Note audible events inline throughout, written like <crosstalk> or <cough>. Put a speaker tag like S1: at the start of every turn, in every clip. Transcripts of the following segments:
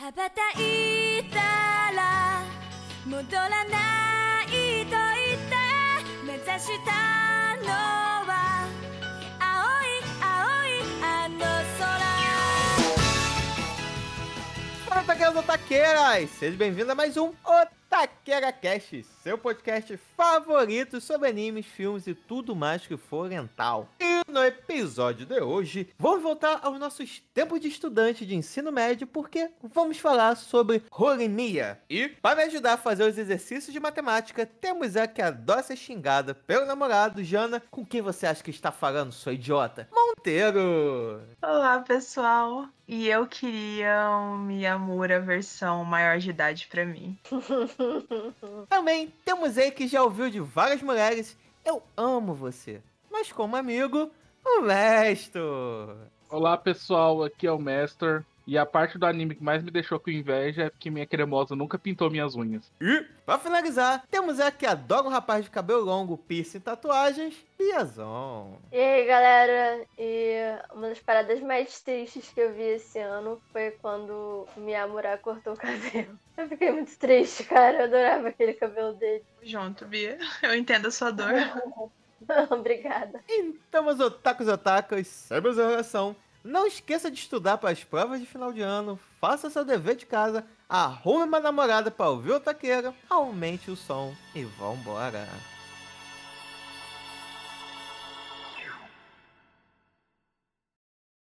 S1: 羽ばたいたら戻らないと言って目指したのは青い青いあの空
S2: Fala, taqueiras otaqueiras! Seja bem-vindo a mais um Otaqueira Cast, seu podcast favorito sobre animes, filmes e tudo mais que for oriental. E no episódio de hoje, vamos voltar aos nossos tempos de estudante de ensino médio, porque vamos falar sobre Horimiya. E, para me ajudar a fazer os exercícios de matemática, temos a que adora ser xingada pelo namorado, Jana, com quem você acha que está falando, sua idiota? Monteiro!
S3: Olá, pessoal. E eu queria um Miyamura versão maior de idade pra mim. <laughs>
S2: Também temos aí que já ouviu de várias mulheres, eu amo você. Mas como amigo, o Mestor.
S4: Olá pessoal, aqui é o Mestor. E a parte do anime que mais me deixou com inveja é porque minha cremosa nunca pintou minhas unhas.
S2: E, pra finalizar, temos a que adora um rapaz de cabelo longo, piercing e tatuagens, Biazon.
S5: E aí, galera, e uma das paradas mais tristes que eu vi esse ano foi quando o Miyamura cortou o cabelo. <laughs> Eu fiquei muito triste, cara. Eu adorava aquele cabelo dele.
S3: Junto, Bia. Eu entendo a sua dor. <laughs>
S5: Obrigada.
S2: Então, meus otakus e otakas, sabe a oração. Não esqueça de estudar para as provas de final de ano, faça seu dever de casa, arrume uma namorada para ouvir o taqueira, aumente o som e vambora.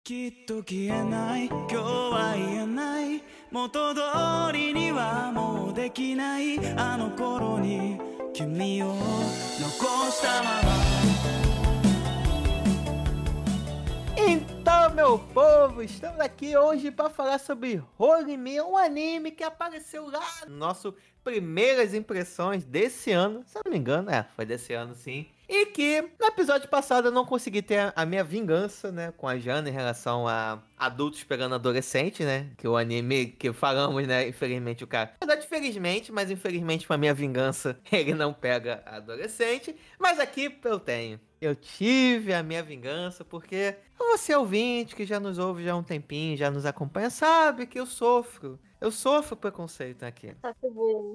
S6: きっと消えない今日は言えない元通りにはもうできないあの頃に君を残したまま
S2: Então, meu povo, estamos aqui hoje para falar sobre Horimiya, um anime que apareceu lá no nosso primeiras impressões desse ano, se não me engano, é, foi desse ano sim. E que no episódio passado eu não consegui ter a minha vingança, né, com a Jana em relação a adultos pegando adolescente, né? Que o anime que falamos, né, infelizmente o cara. Na verdade, felizmente, mas infelizmente pra minha vingança, <laughs> ele não pega adolescente, mas aqui eu tenho. Eu tive a minha vingança porque você ouvinte que já nos ouve já há um tempinho, já nos acompanha, sabe que eu sofro. Eu sofro preconceito aqui.
S5: Tá.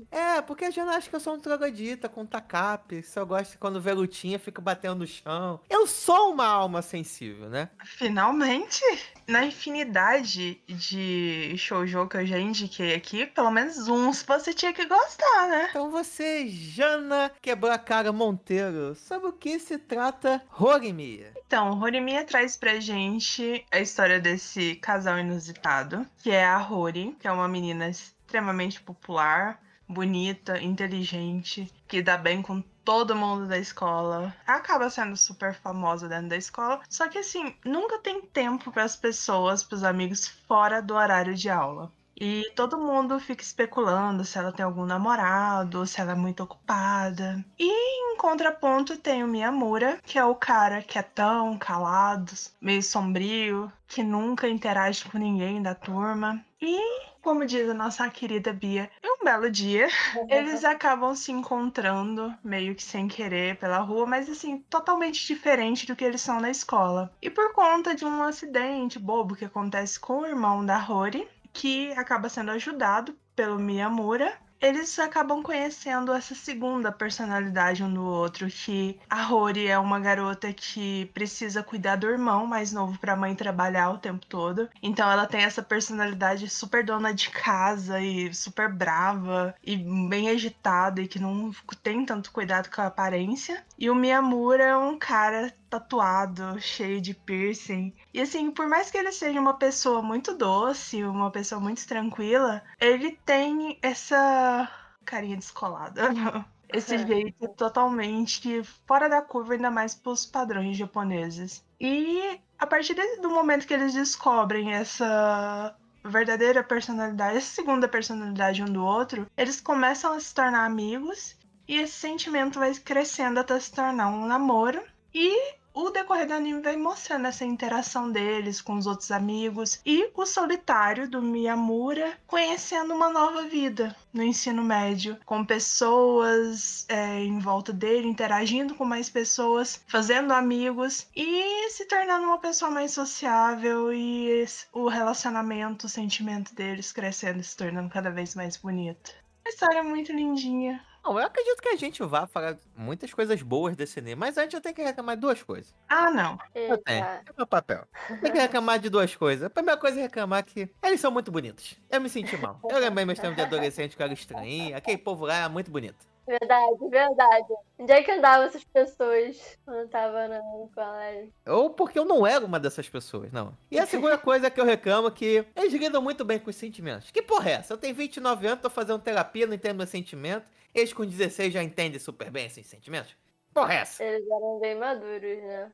S2: É, porque a Jana acha que eu sou um troglodita com tacape. Só gosta quando vê lutinha, fica batendo no chão. Eu sou uma alma sensível, né?
S3: Finalmente, na infinidade de shoujo que eu já indiquei aqui, pelo menos uns você tinha que gostar, né?
S2: Então você, Jana Quebrar a Cara Monteiro, sobre o que se trata Horimiya?
S3: Então, Horimiya traz pra gente a história desse casal inusitado, que é a Hori, que é uma menina extremamente popular, bonita, inteligente, que dá bem com todo mundo da escola. Acaba sendo super famosa dentro da escola, só que assim, nunca tem tempo para as pessoas, para os amigos fora do horário de aula. E todo mundo fica especulando se ela tem algum namorado, se ela é muito ocupada. E em contraponto tem o Miyamura, que é o cara quietão, calado, meio sombrio, que nunca interage com ninguém da turma. E, como diz a nossa querida Bia, em um belo dia, <laughs> eles acabam se encontrando, meio que sem querer, pela rua, mas assim, totalmente diferente do que eles são na escola. E por conta de um acidente bobo que acontece com o irmão da Rory, que acaba sendo ajudado pelo Miyamura. Eles acabam conhecendo essa segunda personalidade um do outro, que a Rory é uma garota que precisa cuidar do irmão mais novo para a mãe trabalhar o tempo todo. Então ela tem essa personalidade super dona de casa e super brava e bem agitada e que não tem tanto cuidado com a aparência. E o Miyamura é um cara tatuado, cheio de piercing. E assim, por mais que ele seja uma pessoa muito doce, uma pessoa muito tranquila, ele tem essa carinha descolada. <laughs> Esse jeito totalmente fora da curva, ainda mais pros padrões japoneses. E a partir do momento que eles descobrem essa verdadeira personalidade, essa segunda personalidade um do outro, eles começam a se tornar amigos e esse sentimento vai crescendo até se tornar um namoro. E o decorrer do anime vai mostrando essa interação deles com os outros amigos e o solitário do Miyamura conhecendo uma nova vida no ensino médio, com pessoas é, em volta dele, interagindo com mais pessoas, fazendo amigos e se tornando uma pessoa mais sociável e o relacionamento, o sentimento deles crescendo e se tornando cada vez mais bonito. A história é muito lindinha.
S2: Não, eu acredito que a gente vai falar muitas coisas boas desse anime, mas antes eu tenho que reclamar de duas coisas.
S3: Ah, não.
S2: Eu tenho. É meu papel. Tem que reclamar de duas coisas. A primeira coisa é reclamar que eles são muito bonitos. Eu me senti mal. Eu lembrei meus tempos de adolescente que eu era estranhinho. Aquele povo lá é muito bonito.
S5: Verdade, verdade. Onde é que andavam essas pessoas quando eu tava no colégio?
S2: Ou porque eu não era uma dessas pessoas, não. E a segunda <laughs> coisa que eu reclamo é que eles lidam muito bem com os sentimentos. Que porra é essa? Eu tenho 29 anos, tô fazendo terapia, não entendo meus sentimentos. Eles com 16 já entendem super bem esses sentimentos? Porra é essa?
S5: Eles eram bem maduros, né?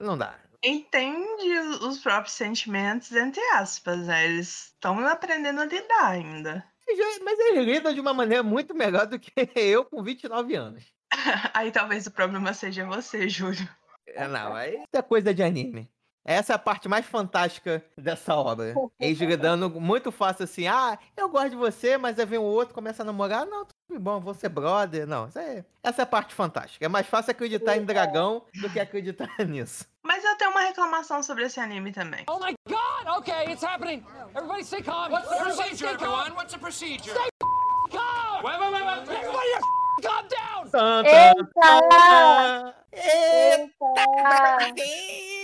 S2: Não dá.
S3: Entende os próprios sentimentos, entre aspas, né? Eles estão aprendendo a lidar ainda.
S2: Mas eles lidam de uma maneira muito melhor do que <laughs> eu com 29 anos. <laughs>
S3: Aí talvez o problema seja você, Júlio.
S2: É, não, aí isso é coisa de anime. Essa é a parte mais fantástica dessa obra. <laughs> Eles lidando muito fácil assim, ah, eu gosto de você, mas aí vem o outro, começa a namorar, não, tudo bom, vou ser brother. Não, isso é... essa é a parte fantástica. É mais fácil acreditar em dragão do que acreditar <laughs> nisso.
S3: Mas eu tenho uma reclamação sobre esse anime também.
S7: Oh my god! Okay, it's happening. Everybody stay calm. What's the
S8: Procedure,
S7: stay
S8: everyone. What's the procedure?
S7: calm.
S8: Wait, wait, wait, wait.
S7: Everybody calm down.
S5: Eita!
S2: Eita!
S5: Eita!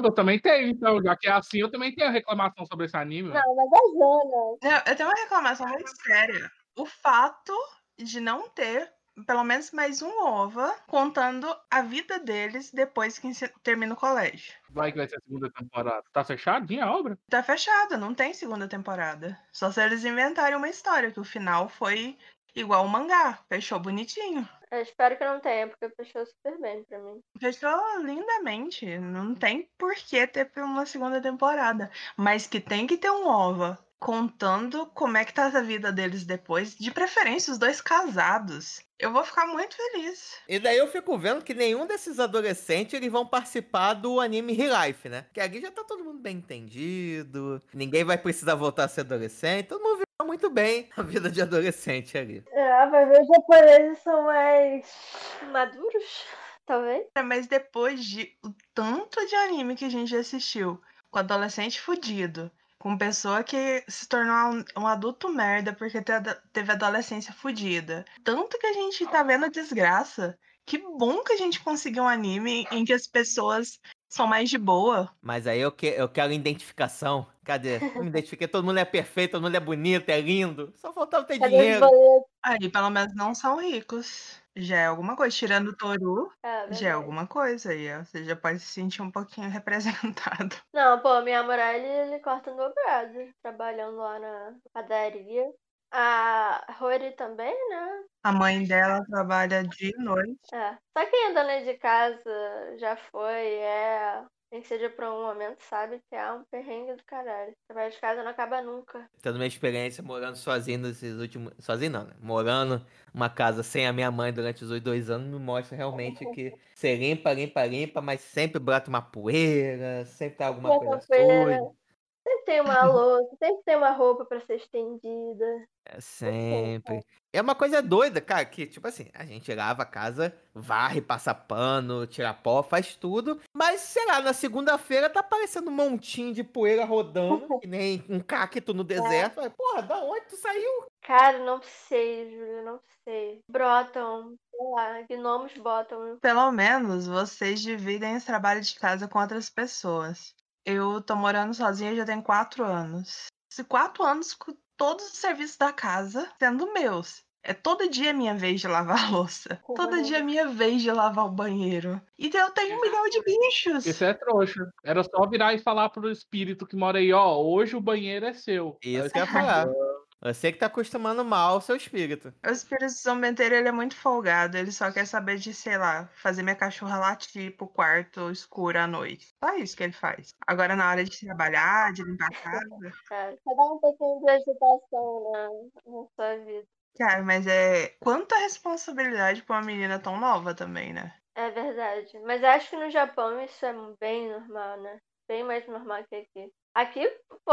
S4: Eu também tenho, então, já que é assim, eu também tenho reclamação sobre esse anime.
S5: Não, mas a Jana.
S3: Não, eu tenho uma reclamação muito séria. O fato de não ter pelo menos mais um OVA contando a vida deles depois que termina o colégio.
S4: Vai que vai ser a segunda temporada. Tá fechadinha a obra?
S3: Tá fechado, não tem segunda temporada. Só se eles inventarem uma história, que o final foi igual o mangá. Fechou bonitinho.
S5: Eu espero que não tenha, porque fechou super bem pra mim.
S3: Fechou lindamente. Não tem por que ter uma segunda temporada. Mas que tem que ter um OVA contando como é que tá a vida deles depois. De preferência, os dois casados. Eu vou ficar muito feliz.
S2: E daí eu fico vendo que nenhum desses adolescentes eles vão participar do anime Real Life, né? Que aqui já tá todo mundo bem entendido, ninguém vai precisar voltar a ser adolescente, todo mundo muito bem a vida de adolescente ali.
S5: É, vai ver, os japoneses são mais maduros, talvez.
S3: É, Mas depois de o tanto de anime que a gente já assistiu, com adolescente fudido, com pessoa que se tornou um, um adulto merda porque te- teve adolescência fudida, tanto que a gente tá vendo desgraça, que bom que a gente conseguiu um anime em que as pessoas são mais de boa.
S2: Mas aí eu, que, eu quero identificação. Cadê? Eu me identifiquei, todo mundo é perfeito, todo mundo é bonito, é lindo. Só faltava ter
S5: Cadê
S2: dinheiro.
S3: Aí pelo menos não são ricos. Já é alguma coisa. Tirando o Toru,
S5: É,
S3: já é alguma coisa aí. Você já pode se sentir um pouquinho <laughs> representado.
S5: Não, pô, minha moral ele, ele corta no dobrado, trabalhando lá na padaria. A Rory também, né?
S3: A mãe dela trabalha dia e noite.
S5: É. Só quem é dona de casa já foi, é. Nem que seja por um momento, sabe que é um perrengue do caralho. Trabalho de casa não acaba nunca.
S2: Tendo minha experiência morando sozinho nesses últimos. Sozinho não, né? Morando uma casa sem a minha mãe durante os dois anos me mostra realmente que você limpa, limpa, limpa, mas sempre brota uma poeira, sempre tá alguma
S5: Brota
S2: coisa
S5: poeira.
S2: suja.
S5: Sempre tem uma louça, sempre tem uma roupa pra ser estendida.
S2: É sempre. É uma coisa doida, cara, que, tipo assim, a gente lava a casa, varre, passa pano, tira pó, faz tudo. Mas, sei lá, na segunda-feira tá aparecendo um montinho de poeira rodando, <laughs> que nem um cacto no deserto. Falei, Porra, da onde tu saiu?
S5: Cara, não sei, Júlio, não sei. Brotam, sei lá, gnomos botam.
S3: Pelo menos vocês dividem os trabalhos de casa com outras pessoas. Eu tô morando sozinha já tem quatro anos. Esses quatro anos com todos os serviços da casa sendo meus. É todo dia minha vez de lavar <laughs> a louça. Todo dia minha vez de lavar o banheiro. E eu tenho um milhão de bichos.
S4: Isso é trouxa. Era só virar e falar pro espírito que mora aí, ó, hoje o banheiro é seu.
S2: Isso que eu ia falar. <laughs> Você que tá acostumando mal o seu espírito.
S3: O espírito zombenteiro, ele é muito folgado. Ele só quer saber de, sei lá, fazer minha cachorra latir pro quarto escuro à noite. Só isso que ele faz. Agora, na hora de trabalhar, de limpar a casa.
S5: Cara, só dá um pouquinho de agitação na, na sua vida.
S3: Cara, mas é. Quanta responsabilidade pra uma menina tão nova também, né?
S5: É verdade. Mas acho que no Japão isso é bem normal, né? Bem mais normal que aqui. Aqui, pô,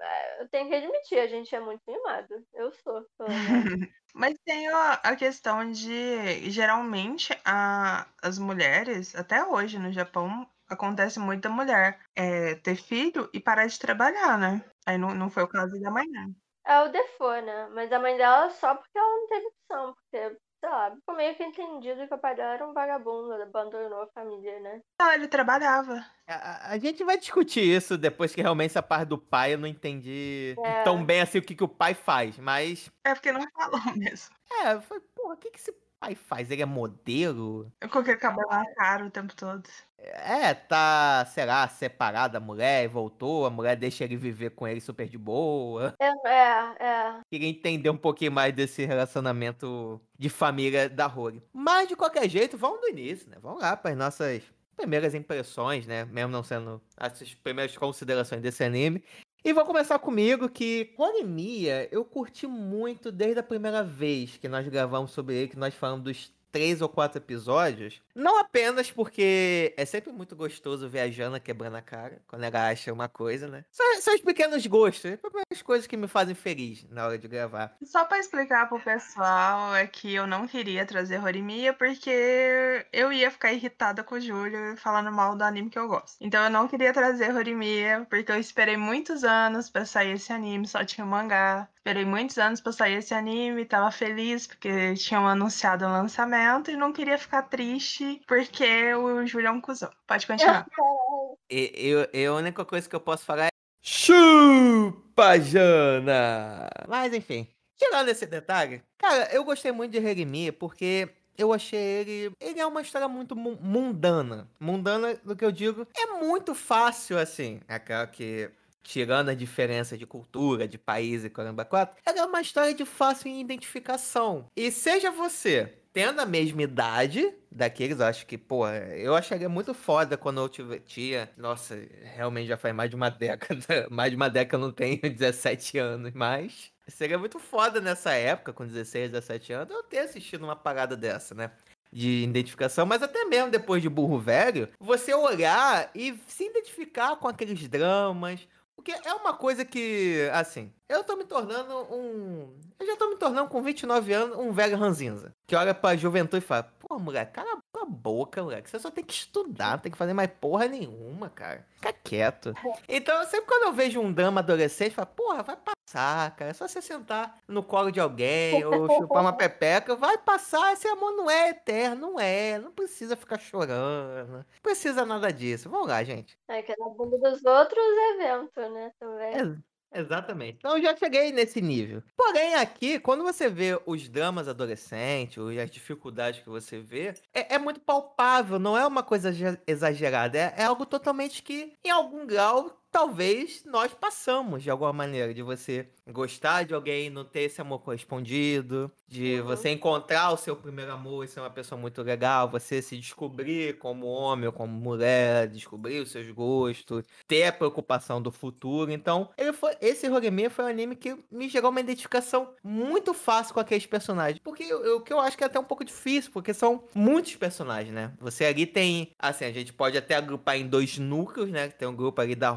S5: é, eu tenho que admitir, a gente é muito mimado. Eu sou. <laughs>
S3: Mas tem a, a questão de, geralmente, a, as mulheres, até hoje no Japão, acontece muito da mulher é, ter filho e parar de trabalhar, né? Aí não, não foi o caso da mãe, né?
S5: É o Defoe, né? Mas a mãe dela só porque ela não teve opção, porque, sei lá, ficou meio que entendido que o pai dela era um vagabundo, abandonou a família, né?
S3: Não, ele trabalhava.
S2: A, a- a gente vai discutir isso depois que realmente essa parte do pai eu não entendi
S5: É.
S2: tão bem assim o que, que o pai faz. Mas,
S3: É porque não falou <laughs> mesmo.
S2: é, foi, porra, o que, que esse pai faz? Ele é modelo?
S3: Eu coloquei o cabelo na cara o tempo todo.
S2: É, tá, sei lá, separado da mulher e voltou, a mulher deixa ele viver com ele super de boa.
S5: É, é, é.
S2: Queria entender um pouquinho mais desse relacionamento de família da Rory. Mas, de qualquer jeito, vamos do início, né? Vamos lá para as nossas primeiras impressões, né? Mesmo não sendo as primeiras considerações desse anime. E vou começar comigo que Horimiya eu curti muito desde a primeira vez que nós gravamos sobre ele, que nós falamos dos três ou quatro episódios. Não apenas porque é sempre muito gostoso ver a Jana quebrando a cara quando ela acha uma coisa, né? São, são os pequenos gostos, as coisas que me fazem feliz na hora de gravar.
S3: Só pra explicar pro pessoal é que eu não queria trazer Horimiya porque eu ia ficar irritada com o Júlio falando mal do anime que eu gosto. Então eu não queria trazer Horimiya porque eu esperei muitos anos pra sair esse anime, só tinha mangá. Esperei muitos anos pra sair esse anime, tava feliz porque tinham anunciado o lançamento e não queria ficar triste porque o Júlio é um cuzão. Pode continuar. <laughs>
S2: Eu, e a única coisa que eu posso falar é. Chupa, Jana! Mas enfim, tirando esse detalhe, cara, eu gostei muito de Heremia porque eu achei ele. Ele é uma história muito mu- mundana. Mundana, do que eu digo, é muito fácil assim. Aquela que. Tirando a diferença de cultura, de país e caramba 4, ela é uma história de fácil identificação. E seja você tendo a mesma idade daqueles, eu acho que, pô, eu acharia muito foda quando eu tive, tinha. Nossa, realmente já faz mais de uma <laughs> década. Mais de uma década eu não tenho <laughs> 17 anos, mas. Seria muito foda nessa época, com 16, 17 anos, eu ter assistido uma parada dessa, né? De identificação, mas até mesmo depois de burro velho, você olhar e se identificar com aqueles dramas. Porque é uma coisa que, assim, eu tô me tornando um. Eu já tô me tornando com 29 anos um velho ranzinza. Que olha pra juventude e fala: Pô, moleque, cala a boca, moleque. Você só tem que estudar, não tem que fazer mais porra nenhuma, cara. Fica quieto. Então, sempre quando eu vejo um drama adolescente, eu falo: Porra, vai passar, cara. É só você sentar no colo de alguém ou <laughs> chupar uma pepeca. Vai passar. Esse amor não é eterno, não é. Não precisa ficar chorando. Não precisa nada disso. Vamos lá, gente.
S5: É que na bunda dos outros é vento, né? Também.
S2: Ex- Exatamente. Então já cheguei nesse nível. Porém, aqui, quando você vê os dramas adolescentes, ou as dificuldades que você vê, é, é muito palpável, não é uma coisa exa- exagerada. É, é algo totalmente que, em algum grau, talvez nós passamos de alguma maneira. De você gostar de alguém, não ter esse amor correspondido, de
S5: Uhum.
S2: você encontrar o seu primeiro amor e ser uma pessoa muito legal, você se descobrir como homem ou como mulher, descobrir os seus gostos, ter a preocupação do futuro. Então, ele foi, esse Horimiya foi um anime que me gerou uma identificação muito fácil com aqueles personagens. Porque o que eu acho que é até um pouco difícil, porque são muitos personagens, né? Você ali tem, assim, a gente pode até agrupar em dois núcleos, né? Tem um grupo ali da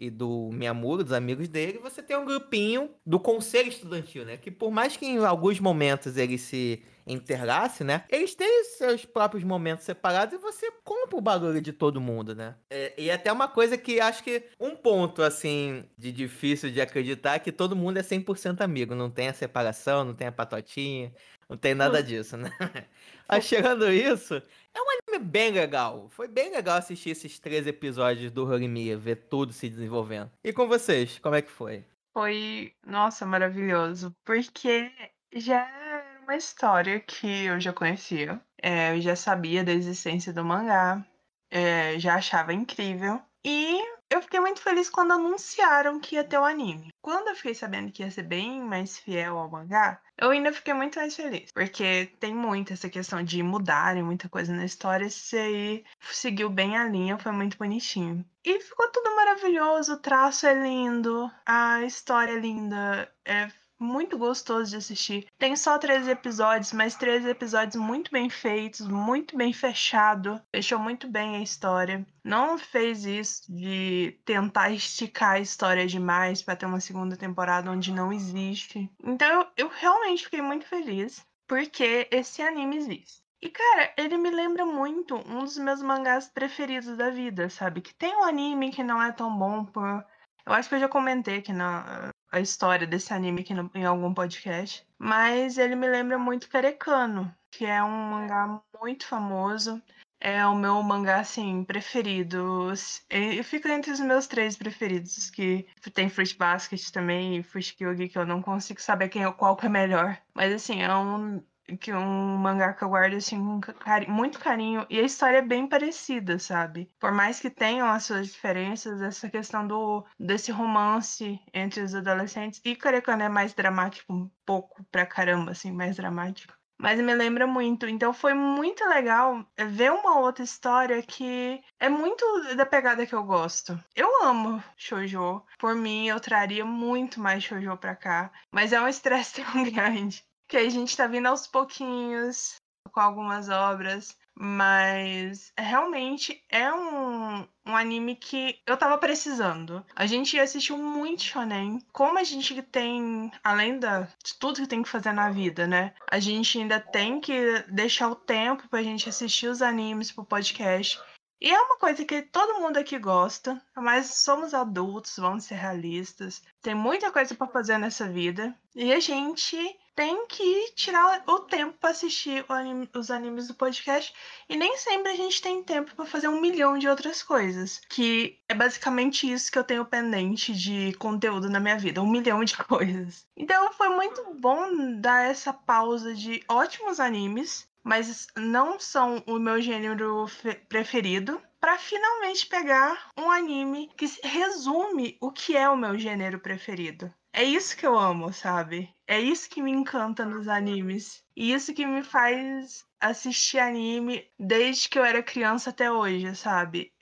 S2: E do Miyamuro, dos amigos dele. Você tem um grupinho do conselho estudantil, né? Que por mais que em alguns momentos ele se interlace, né? Eles têm seus próprios momentos separados e você compra o bagulho de todo mundo, né? É, e até uma coisa que acho que um ponto, assim, de difícil de acreditar é que todo mundo é 100% amigo. Não tem a separação, não tem a patotinha, não tem nada disso, né? <laughs> Mas chegando isso, é um anime bem legal. Foi bem legal assistir esses três episódios do Horimiya, ver tudo se desenvolvendo. E com vocês, como é que foi?
S3: Foi, nossa, maravilhoso, porque já era uma história que eu já conhecia, é, eu já sabia da existência do mangá, é, já achava incrível, e eu fiquei muito feliz quando anunciaram que ia ter o anime. Quando eu fiquei sabendo que ia ser bem mais fiel ao mangá, eu ainda fiquei muito mais feliz, porque tem muito essa questão de mudarem muita coisa na história, esse aí seguiu bem a linha, foi muito bonitinho. E ficou tudo maravilhoso, o traço é lindo, a história é linda, é muito gostoso de assistir. Tem só três episódios, mas três episódios muito bem feitos, muito bem fechado. Fechou muito bem a história. Não fez isso de tentar esticar a história demais para ter uma segunda temporada onde não existe. Então eu, eu realmente fiquei muito feliz porque esse anime existe. E, cara, ele me lembra muito um dos meus mangás preferidos da vida, sabe? Que tem um anime que não é tão bom por. Eu acho que eu já comentei aqui na a história desse anime aqui no, em algum podcast. Mas ele me lembra muito Karekano, que é um mangá muito famoso. É o meu mangá, assim, preferido. E fica entre os meus três preferidos, que tem Fruit Basket também e Fruit Kyugi, que eu não consigo saber quem é qual que é melhor. Mas, assim, é um que um mangá que eu guardo assim com carinho, muito carinho e a história é bem parecida, sabe? Por mais que tenham as suas diferenças, essa questão do desse romance entre os adolescentes e Karekano é mais dramático, um pouco pra caramba assim, mais dramático. Mas me lembra muito. Então foi muito legal ver uma outra história que é muito da pegada que eu gosto. Eu amo shoujo. Por mim, eu traria muito mais shoujo pra cá. Mas é um estresse <laughs> tão grande que a gente tá vindo aos pouquinhos com algumas obras, mas realmente é um, um anime que eu tava precisando. A gente assistiu muito shonen. Como a gente tem, além da, de tudo que tem que fazer na vida, né? A gente ainda tem que deixar o tempo pra gente assistir os animes pro podcast. E é uma coisa que todo mundo aqui gosta, mas somos adultos, vamos ser realistas. Tem muita coisa para fazer nessa vida. E a gente tem que tirar o tempo para assistir anime, os animes do podcast e nem sempre a gente tem tempo para fazer um milhão de outras coisas, que é basicamente isso que eu tenho pendente de conteúdo na minha vida, um milhão de <laughs> coisas. Então foi muito bom dar essa pausa de ótimos animes, mas não são o meu gênero preferido, para finalmente pegar um anime que resume o que é o meu gênero preferido. É isso que eu amo, sabe? É isso que me encanta nos animes. E isso que me faz assistir anime desde que eu era criança até hoje, sabe?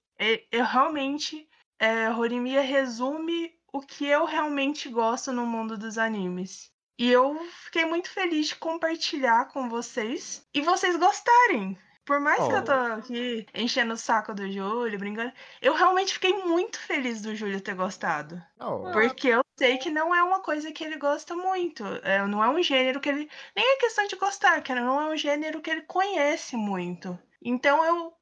S3: Eu realmente. É, Horimiya resume o que eu realmente gosto no mundo dos animes. E eu fiquei muito feliz de compartilhar com vocês e vocês gostarem. Por mais oh. que eu tô aqui enchendo o saco do Júlio, brincando, eu realmente fiquei muito feliz do Júlio ter gostado. Oh. Porque eu sei que não é uma coisa que ele gosta muito. É, não é um gênero que ele. Nem é questão de gostar, que não é um gênero que ele conhece muito. Então eu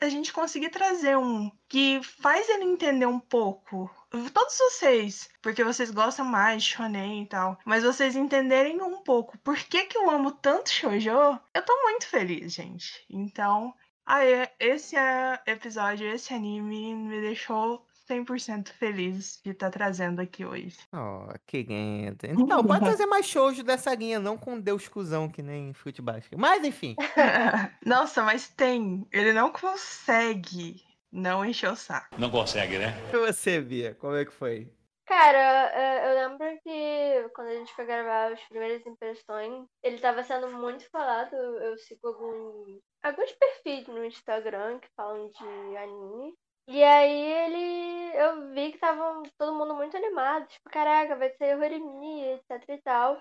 S3: a gente conseguir trazer um que faz ele entender um pouco. Todos vocês, porque vocês gostam mais de shonen e tal, mas vocês entenderem um pouco por que, que eu amo tanto shoujo, eu tô muito feliz, gente. Então, aí, esse é episódio, esse anime me deixou 100% feliz de estar tá trazendo aqui hoje.
S2: Oh, que lindo. Então, pode trazer mais shoujo dessa linha, não com Deus cuzão, que nem futebol. Mas, enfim. <laughs>
S3: Nossa, mas tem. Ele não consegue não encher o saco.
S8: Não consegue, né?
S2: E você, Bia, como é que foi?
S5: Cara, eu lembro que quando a gente foi gravar as primeiras impressões, ele estava sendo muito falado. Eu sigo alguns, alguns perfis no Instagram que falam de anime. E aí ele. Eu vi que tava todo mundo muito animado, tipo, caraca, vai ser Horimi, etc e tal.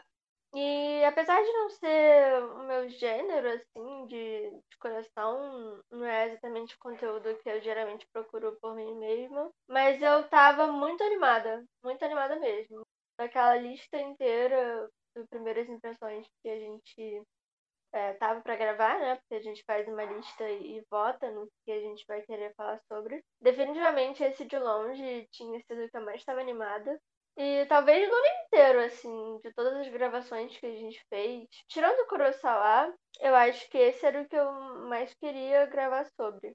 S5: E apesar de não ser o meu gênero, assim, de, de coração, não é exatamente o conteúdo que eu geralmente procuro por mim mesma, mas eu tava muito animada, muito animada mesmo. Daquela lista inteira de primeiras impressões que a gente é, tava para gravar, né? Porque a gente faz uma lista e vota no que a gente vai querer falar sobre. Definitivamente esse de longe tinha sido o que eu mais estava animada. E talvez no ano inteiro, assim, de todas as gravações que a gente fez. Tirando o Kurosawa, eu acho que esse era o que eu mais queria gravar sobre.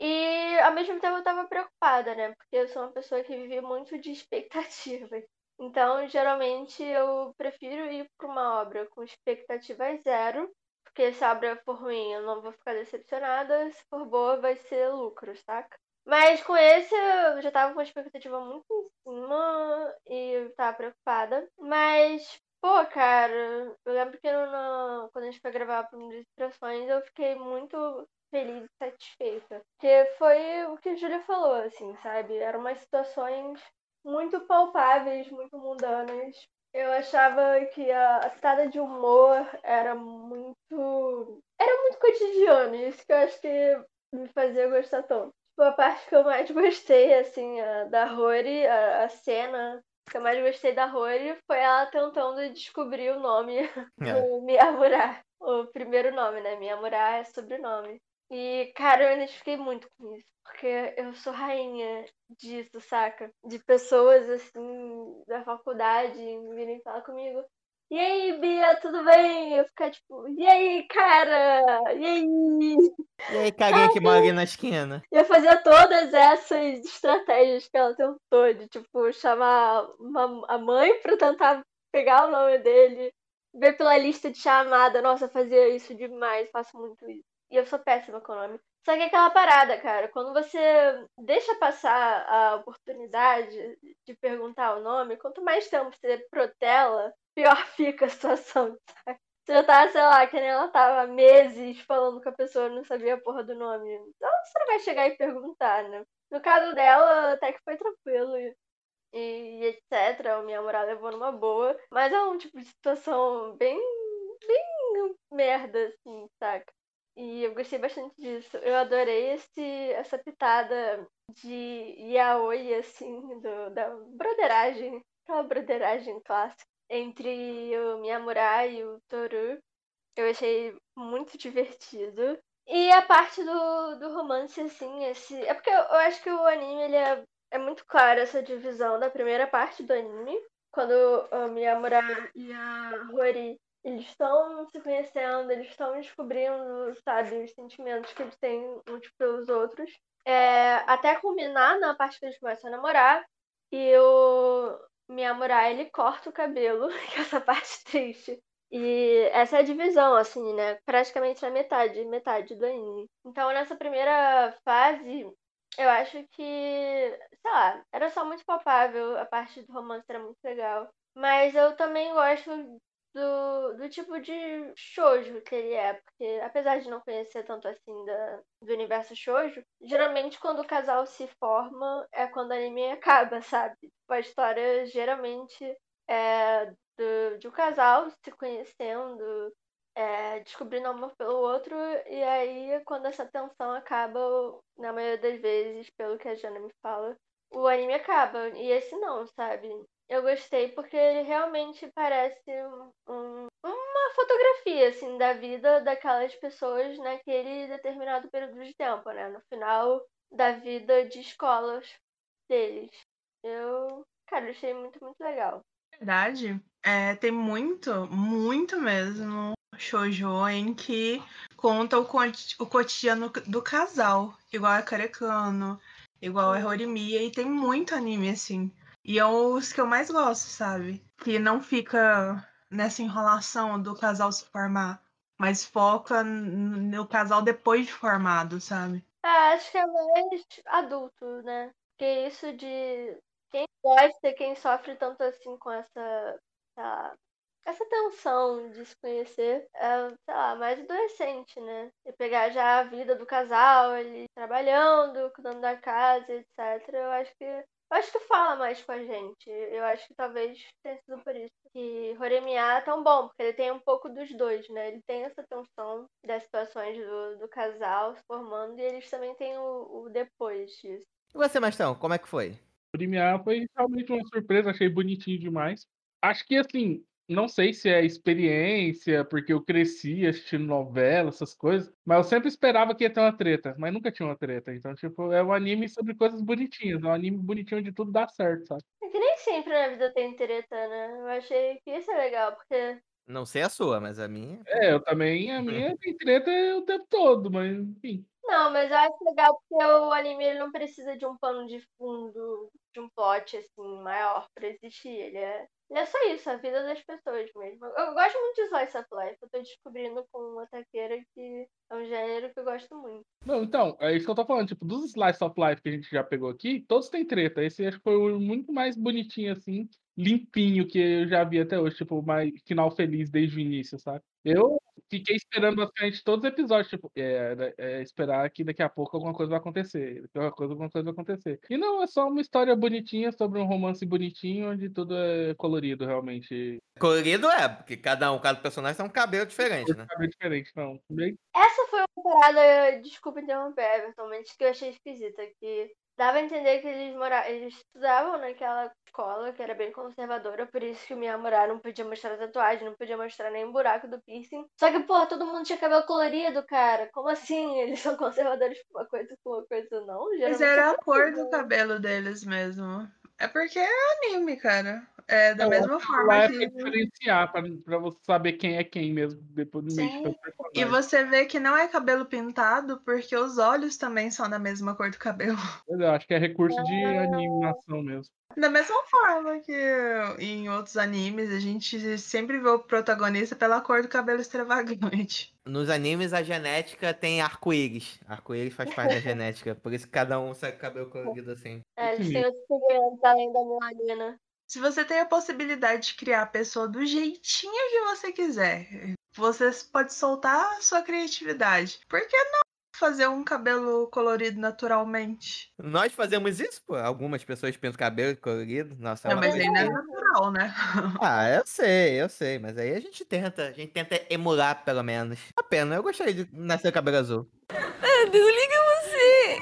S5: E ao mesmo tempo eu tava preocupada, né? Porque eu sou uma pessoa que vive muito de expectativas. Então, geralmente, eu prefiro ir para uma obra com expectativa zero, porque se a obra for ruim, eu não vou ficar decepcionada, se for boa, vai ser lucro, saca? Mas com esse, eu já tava com uma expectativa muito em cima e eu tava preocupada. Mas, pô, cara, eu lembro que no, quando a gente foi gravar Primeiras Expressões, eu fiquei muito feliz e satisfeita. Porque foi o que a Júlia falou, assim, sabe? Eram umas situações muito palpáveis, muito mundanas. Eu achava que a, a de humor era muito. Era muito cotidiano, isso que eu acho que me fazia gostar tanto. A parte que eu mais gostei, assim, a, da Rory, a, a cena que eu mais gostei da Rory foi ela tentando descobrir o nome <laughs>
S2: É.
S5: do Miyamura. O primeiro nome, né? Miyamura é sobrenome. E, cara, eu identifiquei muito com isso. Porque eu sou rainha disso, saca? De pessoas, assim, da faculdade virem falar comigo. E aí, Bia, tudo bem? Eu ficar tipo, e aí, cara? E aí?
S2: E aí, carinha que mora na esquina.
S5: Eu fazia todas essas estratégias que ela tentou, de tipo, chamar uma- a mãe pra tentar pegar o nome dele, ver pela lista de chamada. Nossa, fazia isso demais, faço muito isso. E eu sou péssima com o nome. Só que é aquela parada, cara, quando você deixa passar a oportunidade de perguntar o nome, quanto mais tempo você protela, pior fica a situação? Você já tá, sei lá, que nem ela tava meses falando com a pessoa não sabia a porra do nome. Então você não vai chegar e perguntar, né? No caso dela, até que foi tranquilo e, e etc. O minha moral levou numa boa. Mas é um tipo de situação bem, bem merda, assim, saca? E eu gostei bastante disso. Eu adorei esse, essa pitada de yaoi, assim, do, da broderagem, aquela broderagem clássica entre o Miyamura e o Toru. Eu achei muito divertido. E a parte do, do romance, assim, esse. É porque eu, eu acho que o anime ele é, é muito claro essa divisão da primeira parte do anime. Quando o Miyamura e a Rory eles estão se conhecendo, eles estão descobrindo, sabe, os sentimentos que eles têm uns pelos outros. É, até culminar na parte que eles começam a namorar. E o Miyamura, ele corta o cabelo, <laughs> que é essa parte triste. E essa é a divisão, assim, né? Praticamente na metade, metade do anime. Então, nessa primeira fase, eu acho que, sei lá, era só muito palpável, a parte do romance era muito legal. Mas eu também gosto do, do tipo de shoujo que ele é, porque apesar de não conhecer tanto assim da, do universo shoujo, geralmente quando o casal se forma é quando o anime acaba, sabe? Tipo, A história geralmente é do, de um casal se conhecendo, é, descobrindo amor pelo outro, e aí quando essa tensão acaba, na maioria das vezes, pelo que a Jana me fala, o anime acaba. E esse não, sabe? Eu gostei porque ele realmente parece um- uma fotografia, assim, da vida daquelas pessoas naquele determinado período de tempo, né? No final da vida de escolas deles. Eu, cara, achei muito, muito legal.
S3: verdade, é, tem muito, muito mesmo shoujo em que conta o, o cotidiano do casal, igual a Karekano, igual a Horimiya, e tem muito anime assim. E é os que eu mais gosto, sabe? Que não fica nessa enrolação do casal se formar, mas foca no casal depois de formado, sabe?
S5: Ah, acho que é mais adulto, né? Porque isso de quem gosta, quem sofre tanto assim com essa, essa, essa tensão de se conhecer, é, sei lá, mais adolescente, né? E pegar já a vida do casal, ele trabalhando, cuidando da casa, etc. Eu acho que eu acho que fala mais com a gente. Eu acho que talvez tenha sido por isso. que Horemiya é tão bom, porque ele tem um pouco dos dois, né? Ele tem essa tensão das situações do, do casal se formando e eles também têm o, o depois disso.
S2: E você, Mastão, como é que foi?
S4: Premiar foi realmente uma surpresa, achei bonitinho demais. Acho que assim, não sei se é experiência, porque eu cresci assistindo novela, essas coisas, mas eu sempre esperava que ia ter uma treta, mas nunca tinha uma treta. Então, tipo, é um anime sobre coisas bonitinhas, é um anime bonitinho de tudo dar certo, sabe?
S5: É que nem sempre na vida tem treta, né? Eu achei que isso é legal, porque
S2: Não sei a sua, mas a minha.
S4: É, eu também, a <laughs> minha tem treta o tempo todo, mas enfim.
S5: Não, mas eu acho legal porque o anime ele não precisa de um pano de fundo, de um plot assim, maior pra existir. Ele é, ele é só isso, a vida das pessoas mesmo. Eu gosto muito de Slice of Life, eu tô descobrindo com uma taqueira que é um gênero que eu gosto muito.
S4: Não, então, é isso que eu tô falando, tipo, dos Slice of Life que a gente já pegou aqui, todos têm treta. Esse acho que foi o muito mais bonitinho, assim, limpinho que eu já vi até hoje, tipo, mais final feliz desde o início, sabe? Eu, fiquei esperando bastante todos os episódios, tipo, é, é, esperar que daqui a pouco alguma coisa vai acontecer. Daqui a pouco alguma coisa vai acontecer. E não, é só uma história bonitinha sobre um romance bonitinho, onde tudo é colorido, realmente.
S2: Colorido é, porque cada um, cada personagem tem um cabelo diferente, né?
S4: Cabelo diferente, não. Bem...
S5: Essa foi uma parada, desculpa interromper, Everton, mas que eu achei esquisita, que dava a entender que eles moravam, eles estudavam naquela escola que era bem conservadora, por isso que o Miyamura não podia mostrar tatuagem, não podia mostrar nem buraco do piercing. Só que, porra, todo mundo tinha cabelo colorido, cara. Como assim? <laughs> Eles são conservadores com uma coisa com uma coisa não?
S3: Mas
S5: Geralmente
S3: era
S5: é
S3: a cor do cabelo deles mesmo. É porque é anime, cara. É da mesma
S4: Lá
S3: forma
S4: é pra
S3: que.
S4: diferenciar, pra, pra você saber quem é quem mesmo, depois do meio
S3: Sim. E você vê que não é cabelo pintado, porque os olhos também são da mesma cor do cabelo.
S4: Mas Eu acho que é recurso de animação mesmo.
S3: Da mesma forma que em outros animes, a gente sempre vê o protagonista pela cor do cabelo extravagante. <laughs>
S2: Nos animes, a genética tem arco-íris. Arco-íris faz parte da <laughs> genética. Por isso que cada um sai com o cabelo colorido assim.
S5: É, eles têm outros segredos além da melanina.
S3: Se você tem a possibilidade de criar a pessoa do jeitinho que você quiser, você pode soltar a sua criatividade. Por que não fazer um cabelo colorido naturalmente?
S2: Nós fazemos isso, pô. Algumas pessoas pintam cabelo colorido. Nossa,
S3: Não,
S2: é
S3: mas
S2: uma
S3: aí não é natural, né? <laughs>
S2: Ah, eu sei, eu sei. Mas aí a gente tenta. A gente tenta emular, pelo menos. A pena, eu gostaria de nascer cabelo azul.
S1: Ah, desliga você!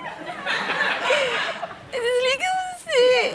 S1: Desliga você!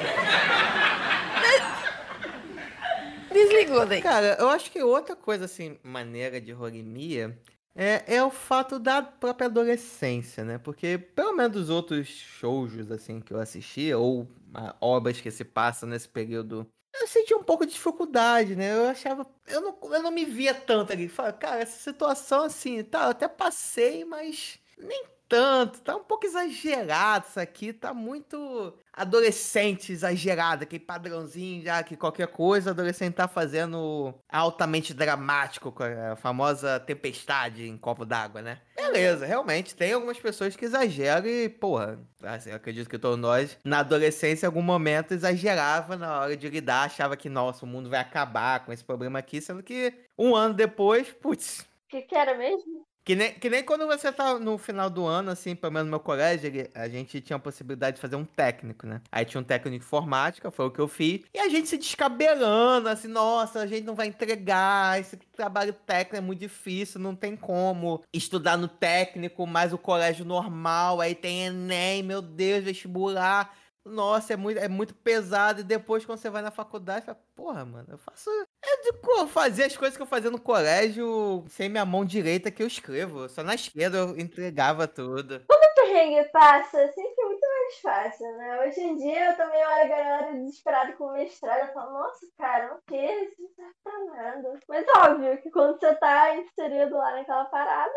S1: Desligou daí.
S2: Cara, eu acho que outra coisa, assim, maneira de Horimiya é, é o fato da própria adolescência, né? Porque, pelo menos dos outros shoujos, assim, que eu assistia, ou ah, obras que se passam nesse período, eu senti um pouco de dificuldade, né? Eu achava. Eu não, eu não me via tanto ali. Falei, cara, essa situação assim, tá, eu até passei, mas nem tanto. Tá um pouco exagerado isso aqui. Tá muito adolescente exagerado. Aquele padrãozinho já que qualquer coisa adolescente tá fazendo altamente dramático, com a famosa tempestade em copo d'água, né? Beleza, realmente, tem algumas pessoas que exageram e, porra, assim, acredito que todos nós, na adolescência, em algum momento, exagerava na hora de lidar, achava que, nossa, o mundo vai acabar com esse problema aqui, sendo que um ano depois, putz,
S5: O que, que era mesmo?
S2: Que nem, que nem quando você tá no final do ano, assim, pelo menos no meu colégio, a gente tinha a possibilidade de fazer um técnico, né? Aí tinha um técnico de informática, foi o que eu fiz. E a gente se descabelando, assim, nossa, a gente não vai entregar, esse trabalho técnico é muito difícil, não tem como estudar no técnico, mais o colégio normal, aí tem Enem, meu Deus, vestibular. Nossa, é muito, é muito pesado. E depois, quando você vai na faculdade, fala, porra, mano, eu faço. É de fazer as coisas que eu fazia no colégio sem minha mão direita que eu escrevo. Só na esquerda eu entregava tudo.
S5: O perrengue passa, sempre é muito mais fácil, né? Hoje em dia eu também olho a galera desesperada com mestrado e falo, nossa, cara, o que? Isso não pra nada. Mas óbvio que quando você tá inserido lá naquela parada,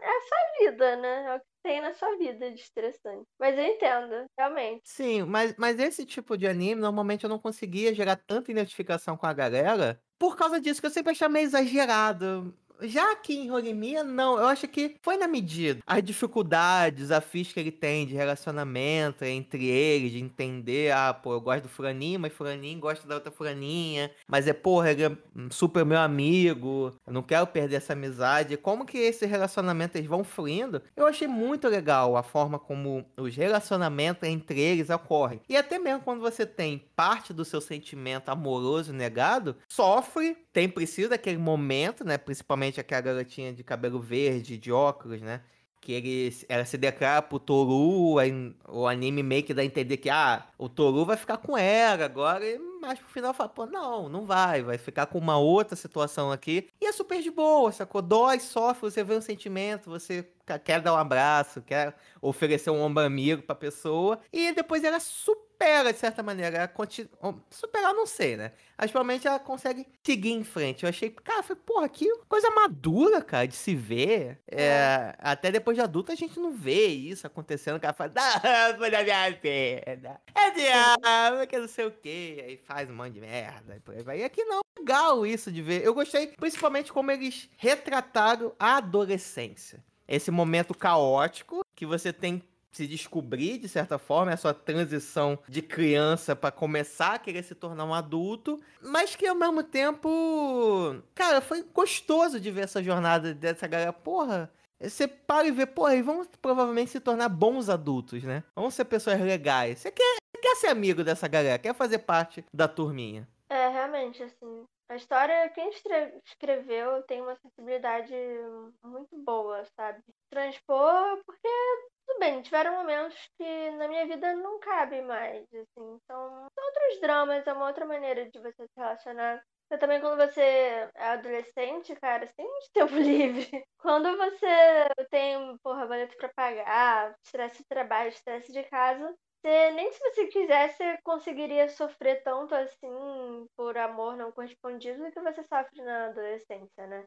S5: é, é a sua vida, né? É o que tem na sua vida de estressante. Mas eu entendo, realmente.
S2: Sim, mas, mas esse tipo de anime, normalmente eu não conseguia gerar tanta identificação com a galera por causa disso, que eu sempre achei meio exagerado. Já aqui em Horimiya, não. Eu acho que foi na medida. As dificuldades, desafios que ele tem de relacionamento entre eles, de entender, ah, pô, eu gosto do fulaninho, mas fulaninho gosta da outra fulaninha. Mas é, porra, ele é super meu amigo. Eu não quero perder essa amizade. Como que esses relacionamentos eles vão fluindo? Eu achei muito legal a forma como os relacionamentos entre eles ocorrem. E até mesmo quando você tem parte do seu sentimento amoroso negado, sofre, tem precisa daquele momento, né? Principalmente aquela garotinha de cabelo verde, de óculos, né? Que ele, ela se declara pro Toru, aí o anime meio que dá a entender que, ah, o Toru vai ficar com ela agora, mais pro final fala, pô, não, não vai, vai ficar com uma outra situação aqui. E é super de boa, sacou? Dói, sofre, você vê um sentimento, você quer dar um abraço, quer oferecer um ombro amigo pra pessoa, e depois ela supera, de certa maneira, ela continua, superar não sei, né? Mas provavelmente ela consegue seguir em frente. Eu achei, cara, foi, porra, que coisa madura, cara, de se ver. É, até depois de adulto a gente não vê isso acontecendo. O cara fala, <laughs> não, foi da minha perna. É diabo, que não sei o quê. Aí faz um monte de merda. E vai. Aqui não. Legal isso de ver. Eu gostei principalmente como eles retrataram a adolescência. Esse momento caótico que você tem se descobrir, de certa forma, a sua transição de criança pra começar a querer se tornar um adulto, mas que ao mesmo tempo, cara, foi gostoso de ver essa jornada dessa galera, porra. Você para e vê, porra, eles vão provavelmente se tornar bons adultos, né? Vão ser pessoas legais. Você quer, quer ser amigo dessa galera, quer fazer parte da turminha.
S5: É, realmente, assim. A história, quem escreveu tem uma sensibilidade muito boa, sabe? Transpor, porque, tudo bem, tiveram momentos que na minha vida não cabe mais, assim. Então, são outros dramas, é uma outra maneira de você se relacionar. Eu também, quando você é adolescente, cara, você tem muito <laughs> tempo livre. Quando você tem, porra, boleto pra pagar, estresse de trabalho, estresse de casa, você, nem se você quisesse, conseguiria sofrer tanto assim por amor não correspondido que você sofre na adolescência, né?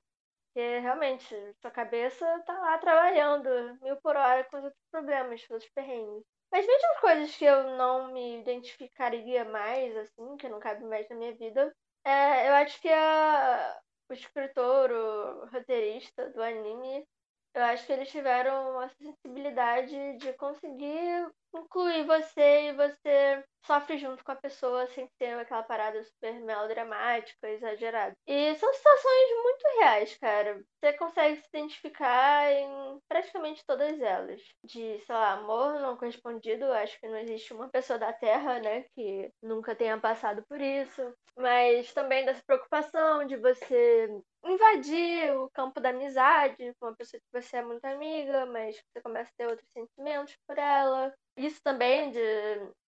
S5: Porque realmente, sua cabeça tá lá trabalhando mil por hora com os outros problemas, com os outros perrengues. Mas mesmo as coisas que eu não me identificaria mais, assim, que não cabe mais na minha vida, é, eu acho que a, o escritor, o roteirista do anime, eu acho que eles tiveram a sensibilidade de conseguir incluir você e você sofre junto com a pessoa sem ser aquela parada super melodramática, exagerada. E são situações muito reais, cara. Você consegue se identificar em praticamente todas elas. De, sei lá, amor não correspondido, acho que não existe uma pessoa da Terra, né, que nunca tenha passado por isso. Mas também dessa preocupação de você invadir o campo da amizade com uma pessoa que você é muito amiga, mas você começa a ter outros sentimentos por ela. Isso também de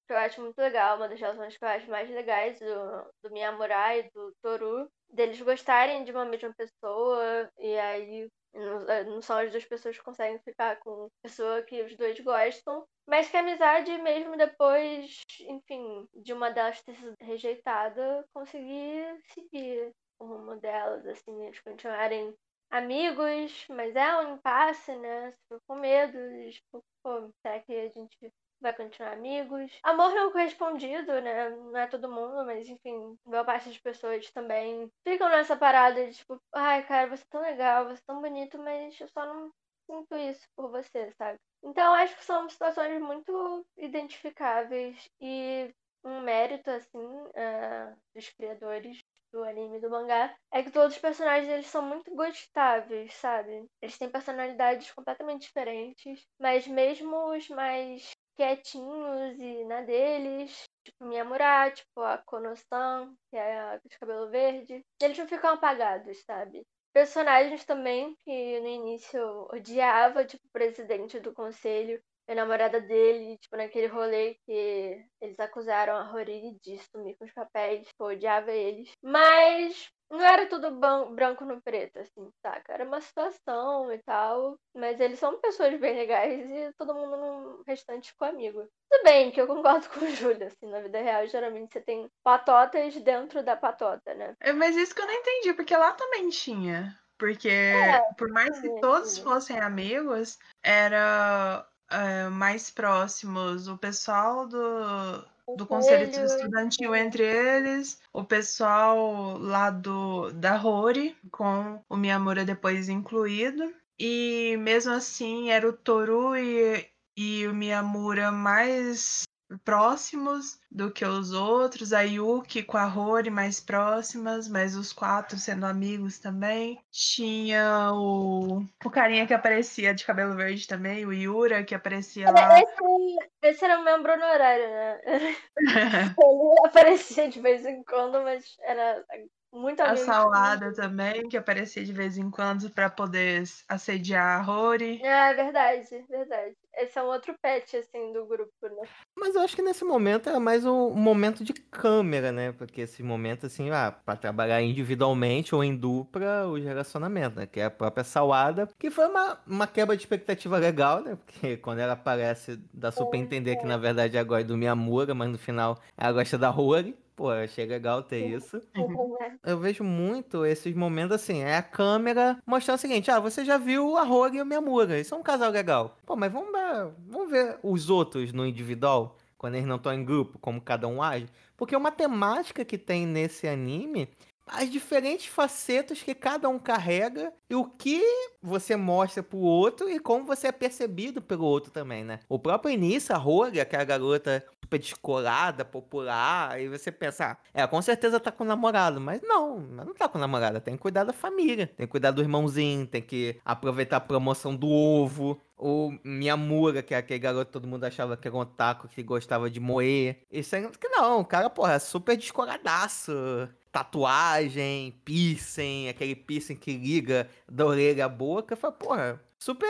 S5: que eu acho muito legal, uma das relações que eu acho mais legais do, do Miyamura e do Toru, deles gostarem de uma mesma pessoa, e aí não, não são as duas pessoas que conseguem ficar com a pessoa que os dois gostam, mas que a amizade, mesmo depois, enfim, de uma delas ter sido rejeitada, conseguir seguir o rumo delas, assim, eles continuarem amigos, mas é um impasse, né? Fico com medo, tipo, pô, será que a gente vai continuar amigos? Amor não correspondido, né? Não é todo mundo, mas enfim, boa parte das pessoas também ficam nessa parada de tipo, ai, cara, você é tão legal, você é tão bonito, mas eu só não sinto isso por você, sabe? Então acho que são situações muito identificáveis e um mérito, assim, uh, dos criadores do anime do mangá é que todos os personagens eles são muito gostáveis, sabe? Eles têm personalidades completamente diferentes, mas mesmo os mais quietinhos e na deles, tipo Miyamura, tipo a Kono-san, que é a de cabelo verde, eles não ficam apagados, sabe? Personagens também que no início eu odiava, tipo o presidente do conselho, a namorada dele, tipo, naquele rolê que eles acusaram a Rory de sumir com os papéis, tipo, odiava eles. Mas não era tudo branco no preto, assim, saca? Era uma situação e tal. Mas eles são pessoas bem legais e todo mundo no restante ficou amigo. Tudo bem que eu concordo com o Júlio, assim, na vida real, geralmente você tem patotas dentro da patota, né?
S3: É, mas isso que eu não entendi, porque lá também tinha. Porque,
S5: É,
S3: por mais que todos fossem amigos, era é, mais próximos o pessoal do, do conselho
S5: Conselho,
S3: estudantil entre eles, o pessoal lá do da Rory, com o Miyamura depois incluído. E mesmo assim era o Toru e, e o Miyamura mais próximos do que os outros, a Yuki com a Rory mais próximas, mas os quatro sendo amigos também. Tinha o, o carinha que aparecia de cabelo verde também, o Yura, que aparecia lá.
S5: Esse, esse era o membro honorário, né? <laughs> Ele aparecia de vez em quando, mas era muito
S3: A
S5: amigo. de
S3: Salada também, que aparecia de vez em quando para poder assediar a Rory.
S5: É verdade, verdade. Esse é um outro pet, assim, do grupo, né?
S2: Mas eu acho que nesse momento é mais um momento de câmera, né? Porque esse momento, assim, ah, pra trabalhar individualmente ou em dupla os relacionamentos, né? Que é a própria Salada, que foi uma, uma quebra de expectativa legal, né? Porque <laughs> quando ela aparece, dá super entender que na verdade ela gosta do Miyamura, mas no final ela gosta da Rory. Pô, eu achei legal ter isso. <laughs> Eu vejo muito esses momentos assim, é a câmera mostrando o seguinte, ah, você já viu a Rory e o Miyamura, eles são um casal legal. Pô, mas vamos ver, vamos ver os outros no individual, quando eles não estão em grupo, como cada um age. Porque uma temática que tem nesse anime, as diferentes facetas que cada um carrega e o que você mostra pro outro e como você é percebido pelo outro também, né? O próprio início, a Roga, que é a garota super descolada, popular, aí você pensa, ah, é, com certeza tá com namorado, mas não, não tá com namorada, tem que cuidar da família, tem que cuidar do irmãozinho, tem que aproveitar a promoção do ovo, o Miyamura, que é aquele garoto que todo mundo achava que era um otaku que gostava de moer. Isso aí, que não, o cara, porra, é super descoladaço. Tatuagem, piercing, aquele piercing que liga da orelha à boca. Foi, porra, super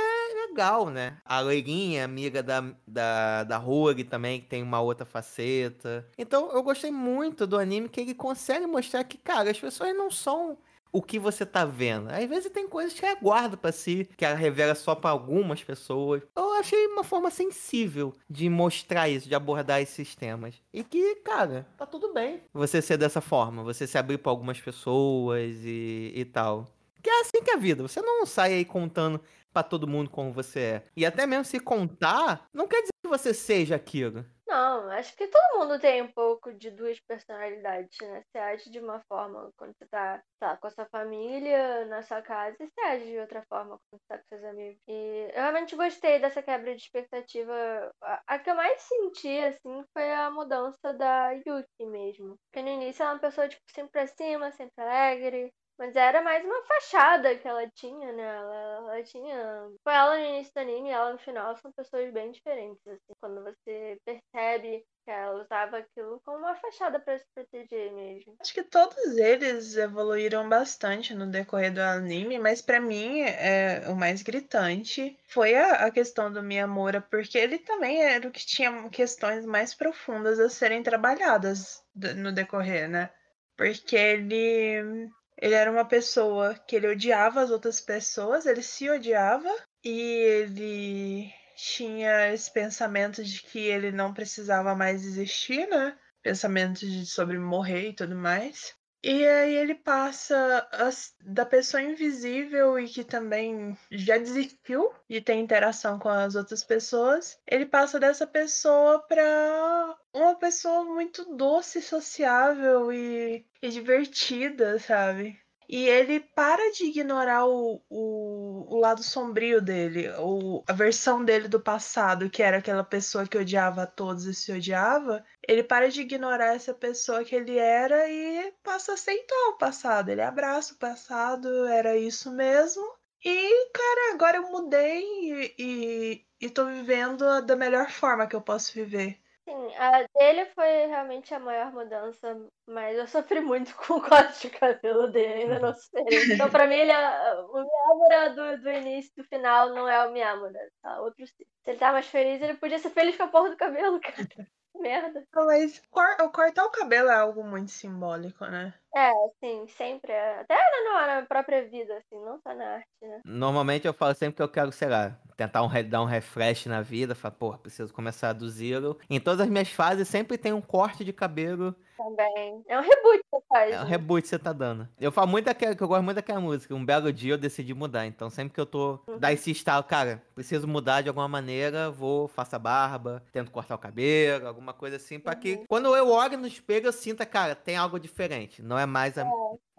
S2: legal, né? A loirinha, amiga da, da, da Rogue também, que tem uma outra faceta. Então, eu gostei muito do anime que ele consegue mostrar que, cara, as pessoas não são o que você tá vendo. Às vezes tem coisas que ela guarda para si, que ela revela só para algumas pessoas. Eu achei uma forma sensível de mostrar isso, de abordar esses temas. E que, cara, tá tudo bem você ser dessa forma, você se abrir para algumas pessoas e, e tal. Que é assim que é a vida. Você não sai aí contando para todo mundo como você é. E até mesmo se contar, não quer dizer que você seja aquilo.
S5: Não, acho que todo mundo tem um pouco de duas personalidades, né? Você age de uma forma quando você tá, tá com a sua família, na sua casa, e você age de outra forma quando você tá com seus amigos. E eu realmente gostei dessa quebra de expectativa. A, a que eu mais senti, assim, foi a mudança da Yuki mesmo. Porque no início ela é uma pessoa, tipo, sempre pra cima, sempre alegre, mas era mais uma fachada que ela tinha, né? Ela, ela tinha. Foi ela no início do anime e ela no final são pessoas bem diferentes, assim. Quando você percebe que ela usava aquilo como uma fachada para se proteger mesmo.
S3: Acho que todos eles evoluíram bastante no decorrer do anime, mas para mim é, o mais gritante foi a, a questão do Miyamura, porque ele também era o que tinha questões mais profundas a serem trabalhadas no decorrer, né? Porque ele ele era uma pessoa que ele odiava as outras pessoas, ele se odiava e ele tinha esse pensamento de que ele não precisava mais existir, né? Pensamento de, sobre morrer e tudo mais. E aí ele passa as, da pessoa invisível e que também já desistiu de ter interação com as outras pessoas, ele passa dessa pessoa para uma pessoa muito doce, sociável e, e divertida, sabe? E ele para de ignorar o, o, o lado sombrio dele, o, a versão dele do passado, que era aquela pessoa que odiava a todos e se odiava. Ele para de ignorar essa pessoa que ele era e passa a aceitar o passado. Ele abraça o passado, era isso mesmo. E, cara, agora eu mudei e, e, e tô vivendo da melhor forma que eu posso viver.
S5: Sim, a dele foi realmente a maior mudança, mas eu sofri muito <laughs> com o corte de cabelo dele, ainda não <laughs> sei. Então, pra mim, ele é, o Miyamura do, do início do final não é o Miyamura, tá? Outro Se ele tá mais feliz, ele podia ser feliz com a porra do cabelo, cara. Merda.
S3: Mas cor, cortar o cabelo é algo muito simbólico, né?
S5: É, sim, sempre. É. Até na, na própria vida, assim, não só na arte, né?
S2: Normalmente eu falo sempre que eu quero, sei lá, tentar um, dar um refresh na vida. Falar, pô, preciso começar do zero. Em todas as minhas fases sempre tem um corte de cabelo
S5: também. É um reboot que você faz.
S2: É um
S5: né?
S2: reboot que você tá dando. Eu falo muito daquela, que eu gosto muito daquela música. Um belo dia eu decidi mudar. Então sempre que eu tô.
S5: Uhum.
S2: Dá esse estalo, cara, preciso mudar de alguma maneira, vou, faço a barba, tento cortar o cabelo, alguma coisa assim, pra que
S5: Uhum.
S2: quando eu olho no espelho eu sinta, cara, tem algo diferente. Não é mais a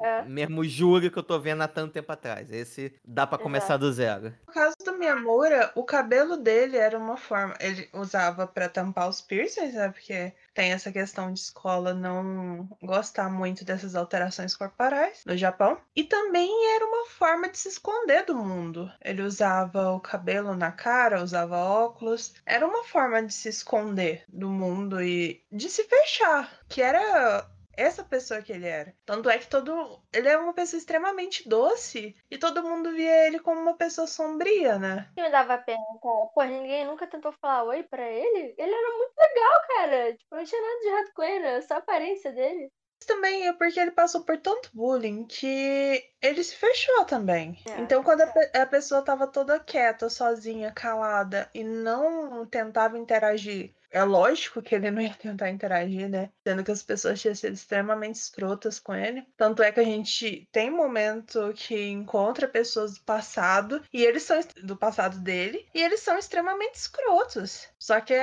S5: É.
S2: mesmo júri que eu tô vendo há tanto tempo atrás. Esse dá pra começar do zero.
S3: No caso do Miyamura, o cabelo dele era uma forma. Ele usava pra tampar os piercings, né? Porque tem essa questão de escola não gostar muito dessas alterações corporais no Japão. E também era uma forma de se esconder do mundo. Ele usava o cabelo na cara, usava óculos. Era uma forma de se esconder do mundo e de se fechar. Que era essa pessoa que ele era. Tanto é que todo. Ele é uma pessoa extremamente doce e todo mundo via ele como uma pessoa sombria, né?
S5: que me dava pena, cara. Pô, ninguém nunca tentou falar oi pra ele. Ele era muito legal, cara. Tipo, não tinha nada de errado com ele, era só a aparência dele.
S3: Também é porque ele passou por tanto bullying que ele se fechou também.
S5: É.
S3: Então, quando a, pe- a pessoa tava toda quieta, sozinha, calada e não tentava interagir. É lógico que ele não ia tentar interagir, né? Sendo que as pessoas tinham sido extremamente escrotas com ele. Tanto é que a gente tem momento que encontra pessoas do passado e eles são do passado dele e eles são extremamente escrotos. Só que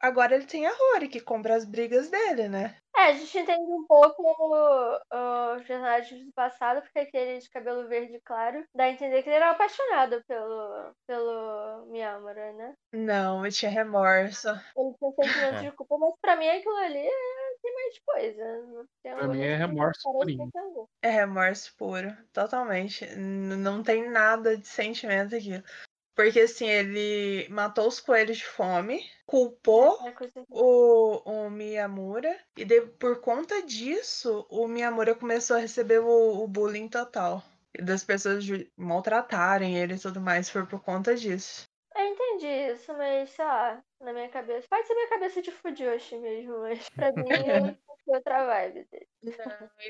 S3: agora ele tem a Rory que compra as brigas dele, né?
S5: É, a gente entende um pouco o- os personagens do passado, porque aquele de cabelo verde claro dá a entender que ele era apaixonado pelo, pelo Miyamura, né?
S3: Não, eu tinha remorso.
S5: Ele tinha sentimento <laughs> de culpa, mas pra mim aquilo ali é, tem mais coisa. Tem
S4: Pra mim é remorso
S5: entender.
S3: É remorso puro, totalmente. N- não tem nada de sentimento aqui. Porque assim, ele matou os coelhos de fome, culpou o, o Miyamura, e de- por conta disso, o Miyamura começou a receber o, o bullying total. E das pessoas maltratarem ele e tudo mais, foi por conta disso.
S5: Eu entendi isso, mas sei lá, na minha cabeça. Pode ser minha cabeça de Fujoshi mesmo, mas pra mim <laughs> é outra vibe dele.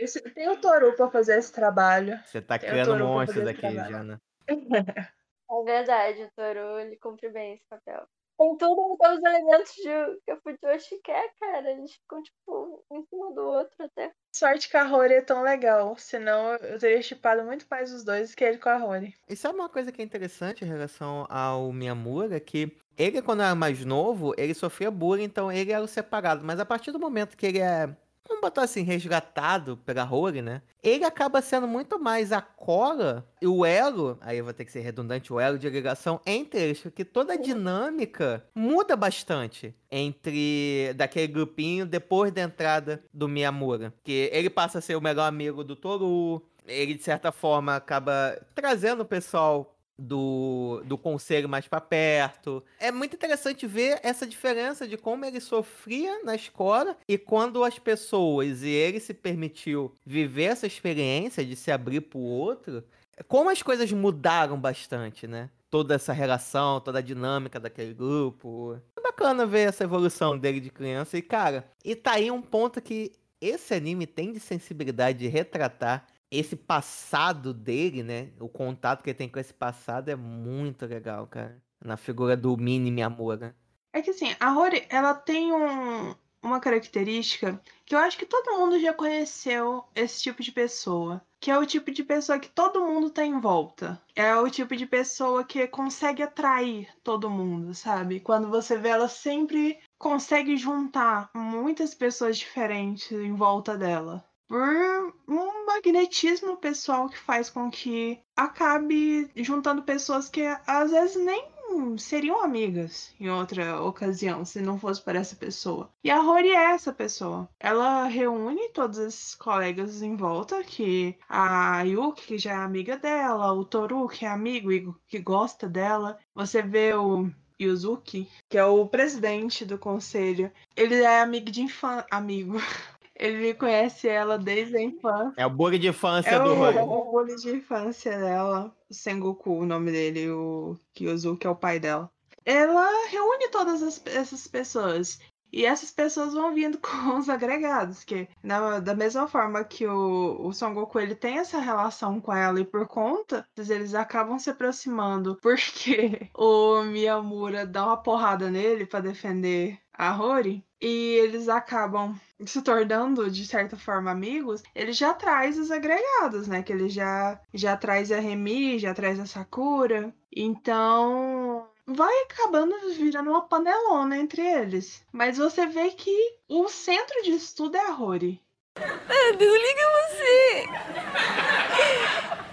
S3: Esse- tem o Toru pra fazer esse trabalho.
S2: Você tá
S3: Eu
S2: criando monstros aqui,
S3: trabalho.
S2: Jana. <laughs>
S5: É verdade, o Toru, ele cumpre bem esse papel. Tem tudo, tem os elementos de, que a Fujoshi quer, cara. Eles ficam, tipo, um em cima do outro até.
S3: Sorte que a Rory é tão legal, senão eu teria chipado muito mais os dois que ele com a Rory.
S2: E sabe uma coisa que é interessante em relação ao Miyamura? Que ele, quando era mais novo, ele sofria bullying, então ele era o separado. Mas a partir do momento que ele é, vamos botar assim, resgatado pela Rory, né? Ele acaba sendo muito mais a cola e o elo, aí eu vou ter que ser redundante, o elo de ligação entre eles, porque toda a dinâmica muda bastante entre daquele grupinho depois da entrada do Miyamura. Que ele passa a ser o melhor amigo do Toru, ele de certa forma acaba trazendo o pessoal do, do conselho mais pra perto. É muito interessante ver essa diferença de como ele sofria na escola e quando as pessoas e ele se permitiu viver essa experiência de se abrir pro outro, como as coisas mudaram bastante, né? Toda essa relação, toda a dinâmica daquele grupo. É bacana ver essa evolução dele de criança. E, cara, e tá aí um ponto que esse anime tem de sensibilidade de retratar esse passado dele, né? O contato que ele tem com esse passado é muito legal, cara. Na figura do Mini Miyamura.
S3: É que assim, a Rory, ela tem um- uma característica que eu acho que todo mundo já conheceu esse tipo de pessoa. Que é o tipo de pessoa que todo mundo tá em volta. É o tipo de pessoa que consegue atrair todo mundo, sabe? Quando você vê ela sempre consegue juntar muitas pessoas diferentes em volta dela. Por um magnetismo pessoal que faz com que acabe juntando pessoas que às vezes nem seriam amigas em outra ocasião, se não fosse por essa pessoa. E a Rory é essa pessoa. Ela reúne todos esses colegas em volta, que a Yuki, que já é amiga dela, o Toru, que é amigo e que gosta dela. Você vê o Yuzuki, que é o presidente do conselho. Ele é amigo de infância. Amigo. <laughs> Ele conhece ela desde a infância.
S2: É o bug de infância
S3: É
S2: do
S3: o,
S2: Rory.
S3: o bullying de infância dela, o Sengoku, o nome dele, o Kyozuki é o pai dela. Ela reúne todas as- essas pessoas. E essas pessoas vão vindo <laughs> com os agregados, que na- da mesma forma que o, o Son Goku ele tem essa relação com ela e por conta, eles acabam se aproximando <laughs> porque o Miyamura dá uma porrada nele pra defender a Rory e eles acabam se tornando de certa forma amigos, ele já traz os agregados, né? Que ele já já traz a Remy, já traz a Sakura. Então, vai acabando virando uma panelona entre eles. Mas você vê que o centro disso tudo é a Rory.
S1: Ah, desliga você!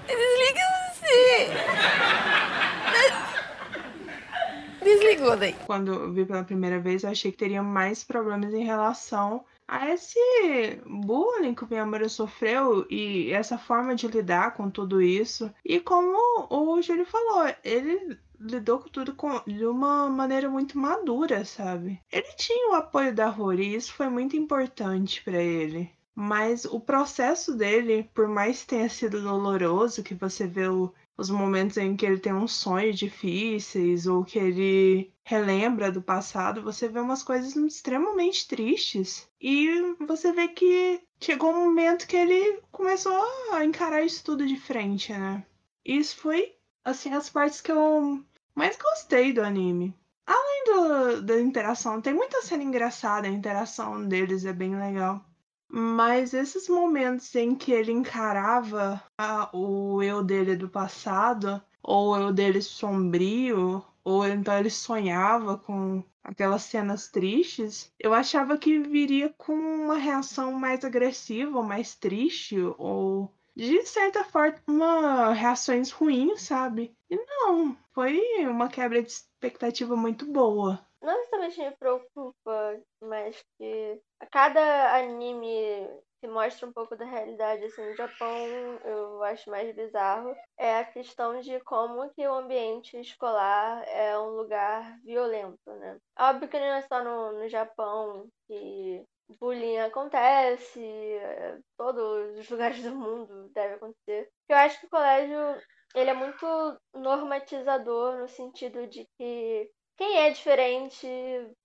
S1: Desliga você! Desligou daí.
S3: Quando eu vi pela primeira vez, eu achei que teria mais problemas em relação a esse bullying que o Miyamura sofreu e essa forma de lidar com tudo isso. E como o Júlio falou, ele lidou com tudo com- de uma maneira muito madura, sabe? Ele tinha o apoio da Rory e isso foi muito importante pra ele. Mas o processo dele, por mais que tenha sido doloroso, que você vê o- os momentos em que ele tem uns sonhos difíceis ou que ele relembra do passado, você vê umas coisas extremamente tristes. E você vê que chegou um momento que ele começou a encarar isso tudo de frente, né? Isso foi, assim, as partes que eu mais gostei do anime. Além do, da interação, tem muita cena engraçada, a interação deles é bem legal. Mas esses momentos em que ele encarava a- o eu dele do passado, ou o eu dele sombrio, ou então ele sonhava com aquelas cenas tristes, eu achava que viria com uma reação mais agressiva, mais triste, ou de certa forma reações ruins, sabe? E não, foi uma quebra de expectativa muito boa.
S5: Não necessariamente me preocupa, mas que a cada anime que mostra um pouco da realidade assim no Japão, eu acho mais bizarro, é a questão de como que o ambiente escolar é um lugar violento, né? Óbvio que não é só no, no Japão que bullying acontece, é, todos os <laughs> lugares do mundo deve acontecer. Eu acho que o colégio ele é muito normatizador no sentido de que quem é diferente,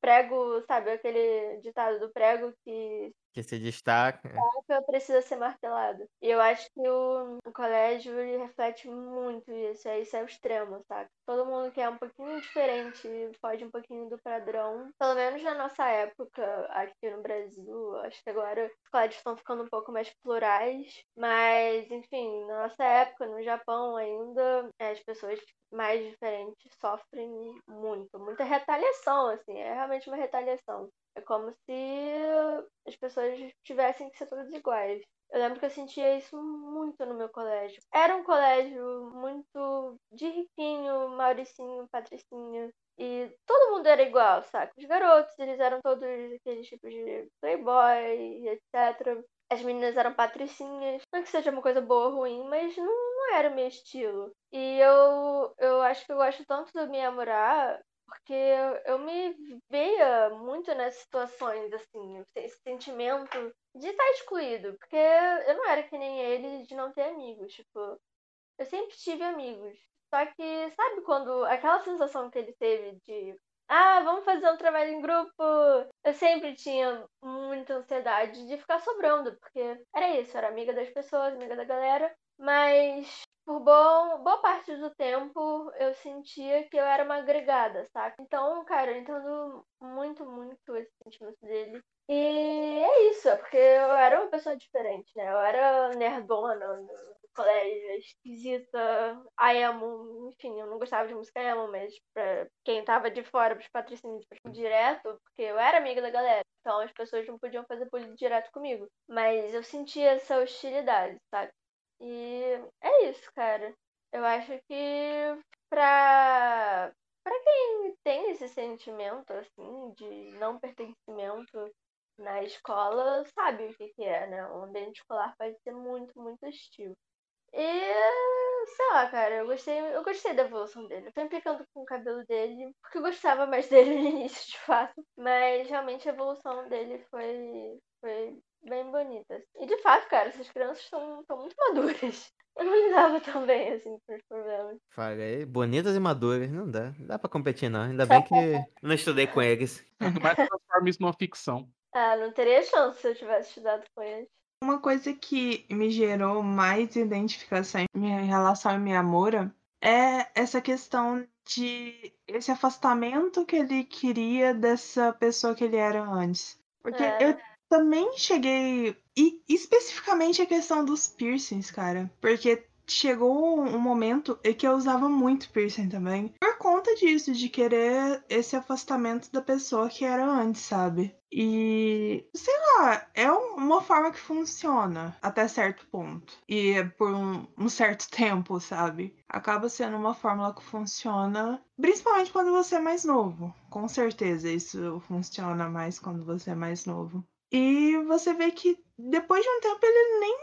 S5: prego, sabe, aquele ditado do prego que
S2: que se destaca.
S5: Destaca precisa ser martelado. E eu acho que o, o colégio reflete muito isso. É, isso é o extremo, sabe? Todo mundo que é um pouquinho diferente, foge um pouquinho do padrão. Pelo menos na nossa época, aqui no Brasil, acho que agora os colégios estão ficando um pouco mais plurais. Mas, enfim, na nossa época, no Japão ainda, as pessoas mais diferentes sofrem muito. Muita retaliação, assim. É realmente uma retaliação. É como se as pessoas tivessem que ser todas iguais. Eu lembro que eu sentia isso muito no meu colégio. Era um colégio muito de riquinho, Mauricinho, Patricinha. E todo mundo era igual, saca? Os garotos, eles eram todos aqueles tipos de playboy, etc. As meninas eram patricinhas. Não que seja uma coisa boa ou ruim, mas não, não era o meu estilo. E eu, eu acho que eu gosto tanto do Miyamura porque eu me via muito nas situações, assim, esse sentimento de estar excluído, porque eu não era que nem ele de não ter amigos, tipo, eu sempre tive amigos. Só que, sabe quando aquela sensação que ele teve de ah, vamos fazer um trabalho em grupo. Eu sempre tinha muita ansiedade de ficar sobrando, porque era isso, era amiga das pessoas, amiga da galera, mas por bom, boa parte do tempo eu sentia que eu era uma agregada, saca? Então, cara, eu entendo muito, muito esse sentimento dele. E é isso, é porque eu era uma pessoa diferente, né? Eu era nerdona no colégio, esquisita, a emo, enfim, eu não gostava de música emo, mas pra quem tava de fora, pros patrocínios, direto, porque eu era amiga da galera. Então as pessoas não podiam fazer bullying direto comigo. Mas eu sentia essa hostilidade, sabe? E é isso, cara. Eu acho que pra, pra quem tem esse sentimento, assim, de não pertencimento na escola, sabe o que, que é, né? O ambiente escolar pode ser muito, muito hostil. E sei lá, cara, eu gostei, eu gostei da evolução dele. Eu tô implicando com o cabelo dele, porque eu gostava mais <laughs> dele no início, de fato. Mas realmente a evolução dele foi, foi bem bonitas. E de fato, cara, essas crianças estão muito maduras. <laughs> Eu não lidava tão bem, assim, com os problemas.
S2: Falei, bonitas e maduras, não dá. Não dá pra competir, não. Ainda bem que <laughs> não estudei com eles.
S4: Mas transforma isso numa ficção.
S5: Ah, não teria chance se eu tivesse estudado com eles.
S3: Uma coisa que me gerou mais identificação em relação a Miyamura é essa questão de esse afastamento que ele queria dessa pessoa que ele era antes. Porque
S5: É.
S3: eu também cheguei. E especificamente a questão dos piercings, cara. Porque chegou um momento em que eu usava muito piercing também. Por conta disso, de querer esse afastamento da pessoa que era antes, sabe? E, sei lá, é um- uma forma que funciona até certo ponto. E é por um, um certo <laughs> tempo, sabe? Acaba sendo uma fórmula que funciona, principalmente quando você é mais novo. Com certeza isso funciona mais quando você é mais novo. E você vê que depois de um tempo ele nem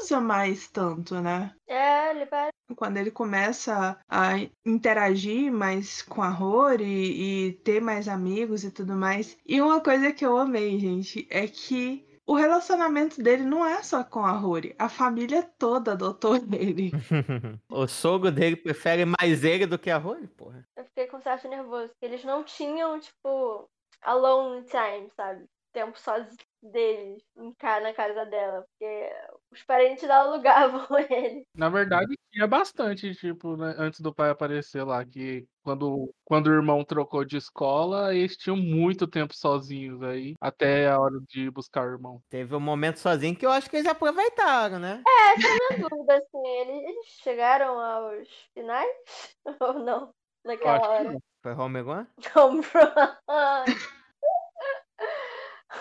S3: usa mais tanto, né?
S5: É, libera.
S3: Quando ele começa a interagir mais com a Rory e ter mais amigos e tudo mais. E uma coisa que eu amei, gente, é que o relacionamento dele não é só com a Rory. A família toda adotou <laughs> ele. <laughs>
S2: o sogro dele prefere mais ele do que a Rory, porra.
S5: Eu fiquei com certo nervoso. porque Eles não tinham, tipo, alone time, sabe? Tempo sozinho deles em ca- na casa dela. Porque os parentes dela alugavam <laughs> ele.
S4: Na verdade, tinha bastante, tipo, né, antes do pai aparecer lá, que quando, quando o irmão trocou de escola, eles tinham muito tempo sozinhos aí, até a hora de buscar o irmão.
S2: Teve um momento sozinho que eu acho que eles aproveitaram, né?
S5: É, essa é minha dúvida, assim. Eles, eles chegaram aos finais? <laughs> Ou não? Naquela hora.
S4: não.
S2: Foi home run?
S5: Home run.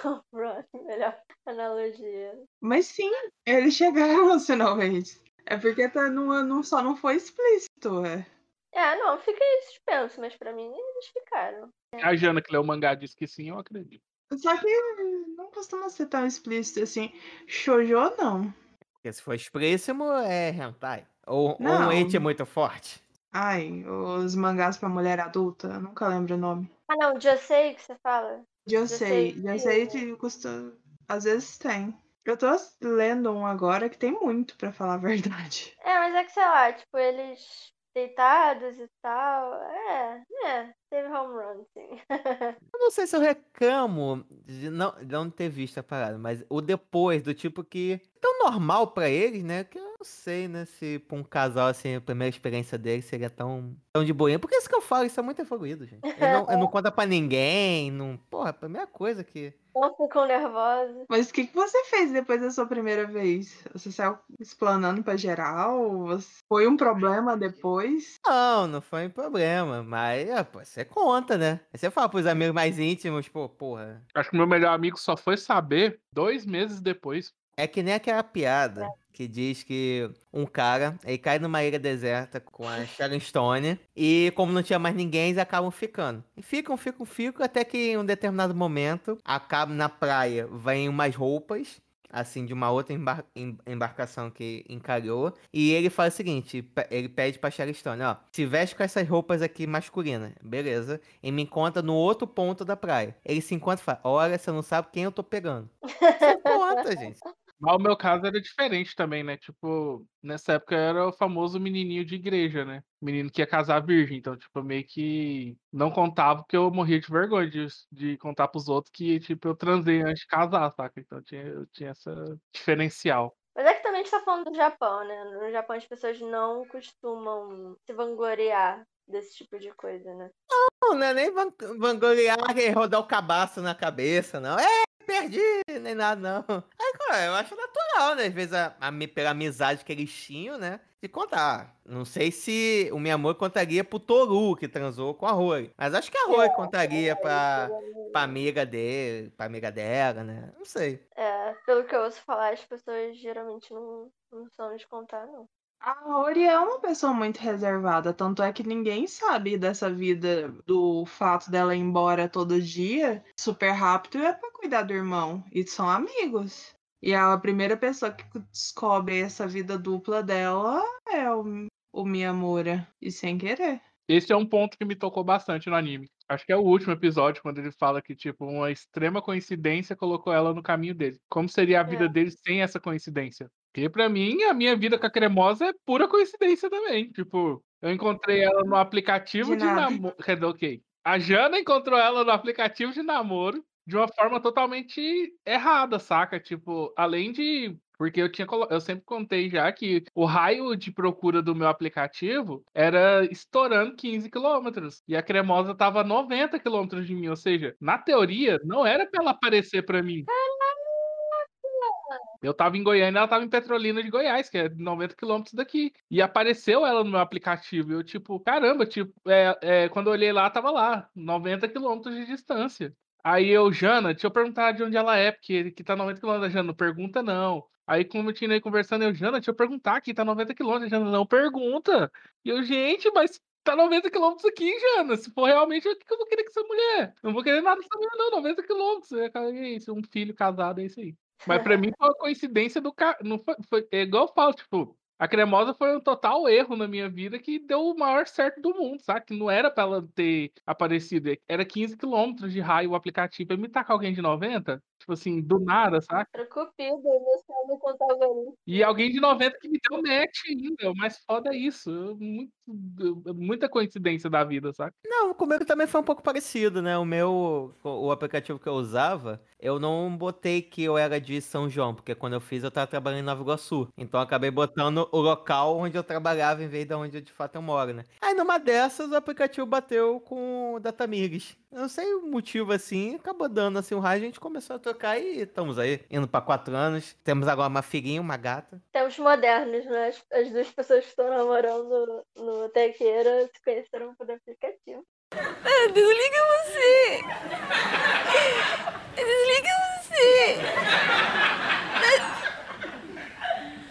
S5: <laughs> Run, melhor analogia.
S3: Mas sim, eles chegaram aos <laughs> finalmente. É porque tá, não, não, só não foi explícito, é.
S5: É, não, fica aí suspenso, mas pra mim eles ficaram.
S4: A Jana que leu o mangá disse que sim, eu acredito.
S3: Só que não costuma ser tão explícito assim. Shoujo não.
S2: Porque se for explícito, é hentai. Ou, ou um ente muito forte.
S3: Ai, os mangás pra mulher adulta, eu nunca lembro o nome.
S5: Ah, não, já sei que você fala.
S3: Já sei, já sei que custa. Às vezes tem. Eu tô lendo um agora que tem muito, pra falar a <laughs> verdade.
S5: É, mas é que sei lá, tipo, eles deitados e tal. É, é, teve home run, sim. <laughs>
S2: Eu não sei se eu reclamo de não, de não ter visto a parada, mas o depois, do tipo que. Tão normal pra eles, né? Que eu não sei, né? Se pra um casal, assim, a primeira experiência deles seria tão, tão de boinha. Porque isso que eu falo, isso é muito evoluído, gente. Eu não, eu não <laughs> conta pra ninguém, não. Porra, a primeira coisa que.
S5: Não ficam nervosos.
S3: Mas o que, que você fez depois da sua primeira vez? Você saiu explanando pra geral? Você- Foi um problema depois?
S2: Não, não foi um problema. Mas, é, pô, você conta, né? Aí você fala pros amigos mais íntimos, pô, porra.
S4: Acho que meu melhor amigo só foi saber dois meses depois.
S2: É que nem aquela piada que diz que um cara, ele cai numa ilha deserta com a Sharon Stone e como não tinha mais ninguém, eles acabam ficando. E ficam, ficam, ficam, até que em um determinado momento, acaba na praia, vem umas roupas, assim, de uma outra embar- em- embarcação que encalhou, e ele fala o seguinte, ele pede pra Sharon Stone, ó, se veste com essas roupas aqui masculinas, beleza, e me encontra no outro ponto da praia. Ele se encontra e fala, olha, você não sabe quem eu tô pegando. <laughs> Você conta, gente.
S4: Mas o meu caso era diferente também, né? Tipo, nessa época eu era o famoso menininho de igreja, né? Menino que ia casar virgem. Então, tipo, eu meio que não contava porque eu morria de vergonha de, de contar pros outros que, tipo, eu transei antes de casar, saca? Então eu tinha, eu tinha essa diferencial.
S5: Mas é que também a gente tá falando do Japão, né? No Japão as pessoas não costumam se vangloriar desse tipo de coisa, né?
S2: Não, não é nem van- vangloriar e rodar o cabaço na cabeça, não. É, perdi, nem nada, não. Aí, cara, eu acho natural, né? Às vezes, a, a, pela amizade que eles tinham, né? De contar. Não sei se o meu amor contaria pro Toru, que transou com a Rory. Mas acho que a Rory contaria pra, pra amiga dele, pra amiga dela, né? Não sei.
S5: É, pelo que eu ouço falar, as pessoas geralmente não, não são de contar, não.
S3: A Ori é uma pessoa muito reservada, tanto é que ninguém sabe dessa vida, do fato dela ir embora todo dia, super rápido, é pra cuidar do irmão. E são amigos. E a primeira pessoa que descobre essa vida dupla dela é o, o Miyamura. E sem querer.
S4: Esse é um ponto que me tocou bastante no anime. Acho que é o último episódio, quando ele fala que, tipo, uma extrema coincidência colocou ela no caminho dele. Como seria a vida
S5: É.
S4: dele sem essa coincidência? Porque pra mim, a minha vida com a cremosa é pura coincidência também. Tipo, eu encontrei ela no aplicativo
S3: De
S4: de, namoro. Ok. A Jana encontrou ela no aplicativo de namoro de uma forma totalmente errada, saca? Tipo, além de. Porque eu tinha eu sempre contei já que o raio de procura do meu aplicativo era estourando 15 quilômetros. E a cremosa tava a 90 quilômetros de mim. Ou seja, na teoria, não era pra ela aparecer pra mim. Eu tava em Goiânia, ela tava em Petrolina de Goiás, que é 90 quilômetros daqui. E apareceu ela no meu aplicativo. Eu, tipo, caramba, tipo, é, é, quando eu olhei lá, tava lá, 90 quilômetros de distância. Aí eu, Jana, deixa eu perguntar de onde ela é, porque que tá 90 quilômetros. Jana, não pergunta não. Aí, como eu tinha aí conversando, eu, Jana, deixa eu perguntar aqui, tá 90 quilômetros. Jana, não pergunta. E eu, gente, mas tá 90 quilômetros aqui, Jana. Se for realmente, o que eu vou querer com essa mulher? Não vou querer nada dessa mulher, não. 90 quilômetros. É isso, um filho casado, é isso aí. Mas pra mim foi uma coincidência do cara. Não foi, foi, é igual eu falo, tipo, a cremosa foi um total erro na minha vida que deu o maior certo do mundo, sabe? Que não era pra ela ter aparecido. Era 15 quilômetros de raio o aplicativo. Pra me tacar alguém de 90, tipo assim, do nada, sabe?
S5: Era cupido, meu céu não contava ali.
S4: E alguém de 90 que me deu match ainda. O mais foda é isso. Muito- muita coincidência da vida, sabe?
S2: Não, comigo também foi um pouco parecido, né? O meu, o o aplicativo que eu usava, eu não botei que eu era de São João, porque quando eu fiz eu tava trabalhando em Nova Iguaçu. Então eu acabei botando o local onde eu trabalhava em vez de onde eu de fato eu moro, né? Aí numa dessas o aplicativo bateu com o Datamigs. Eu não sei o motivo assim, acabou dando assim o raio, a gente começou a trocar e estamos aí, indo pra quatro anos. Temos agora uma filhinha, uma gata.
S5: Tempos modernos, né? As, as duas pessoas que estão namorando no Tequeira se conheceram por aplicativo.
S1: Ah, desliga você! Desliga você!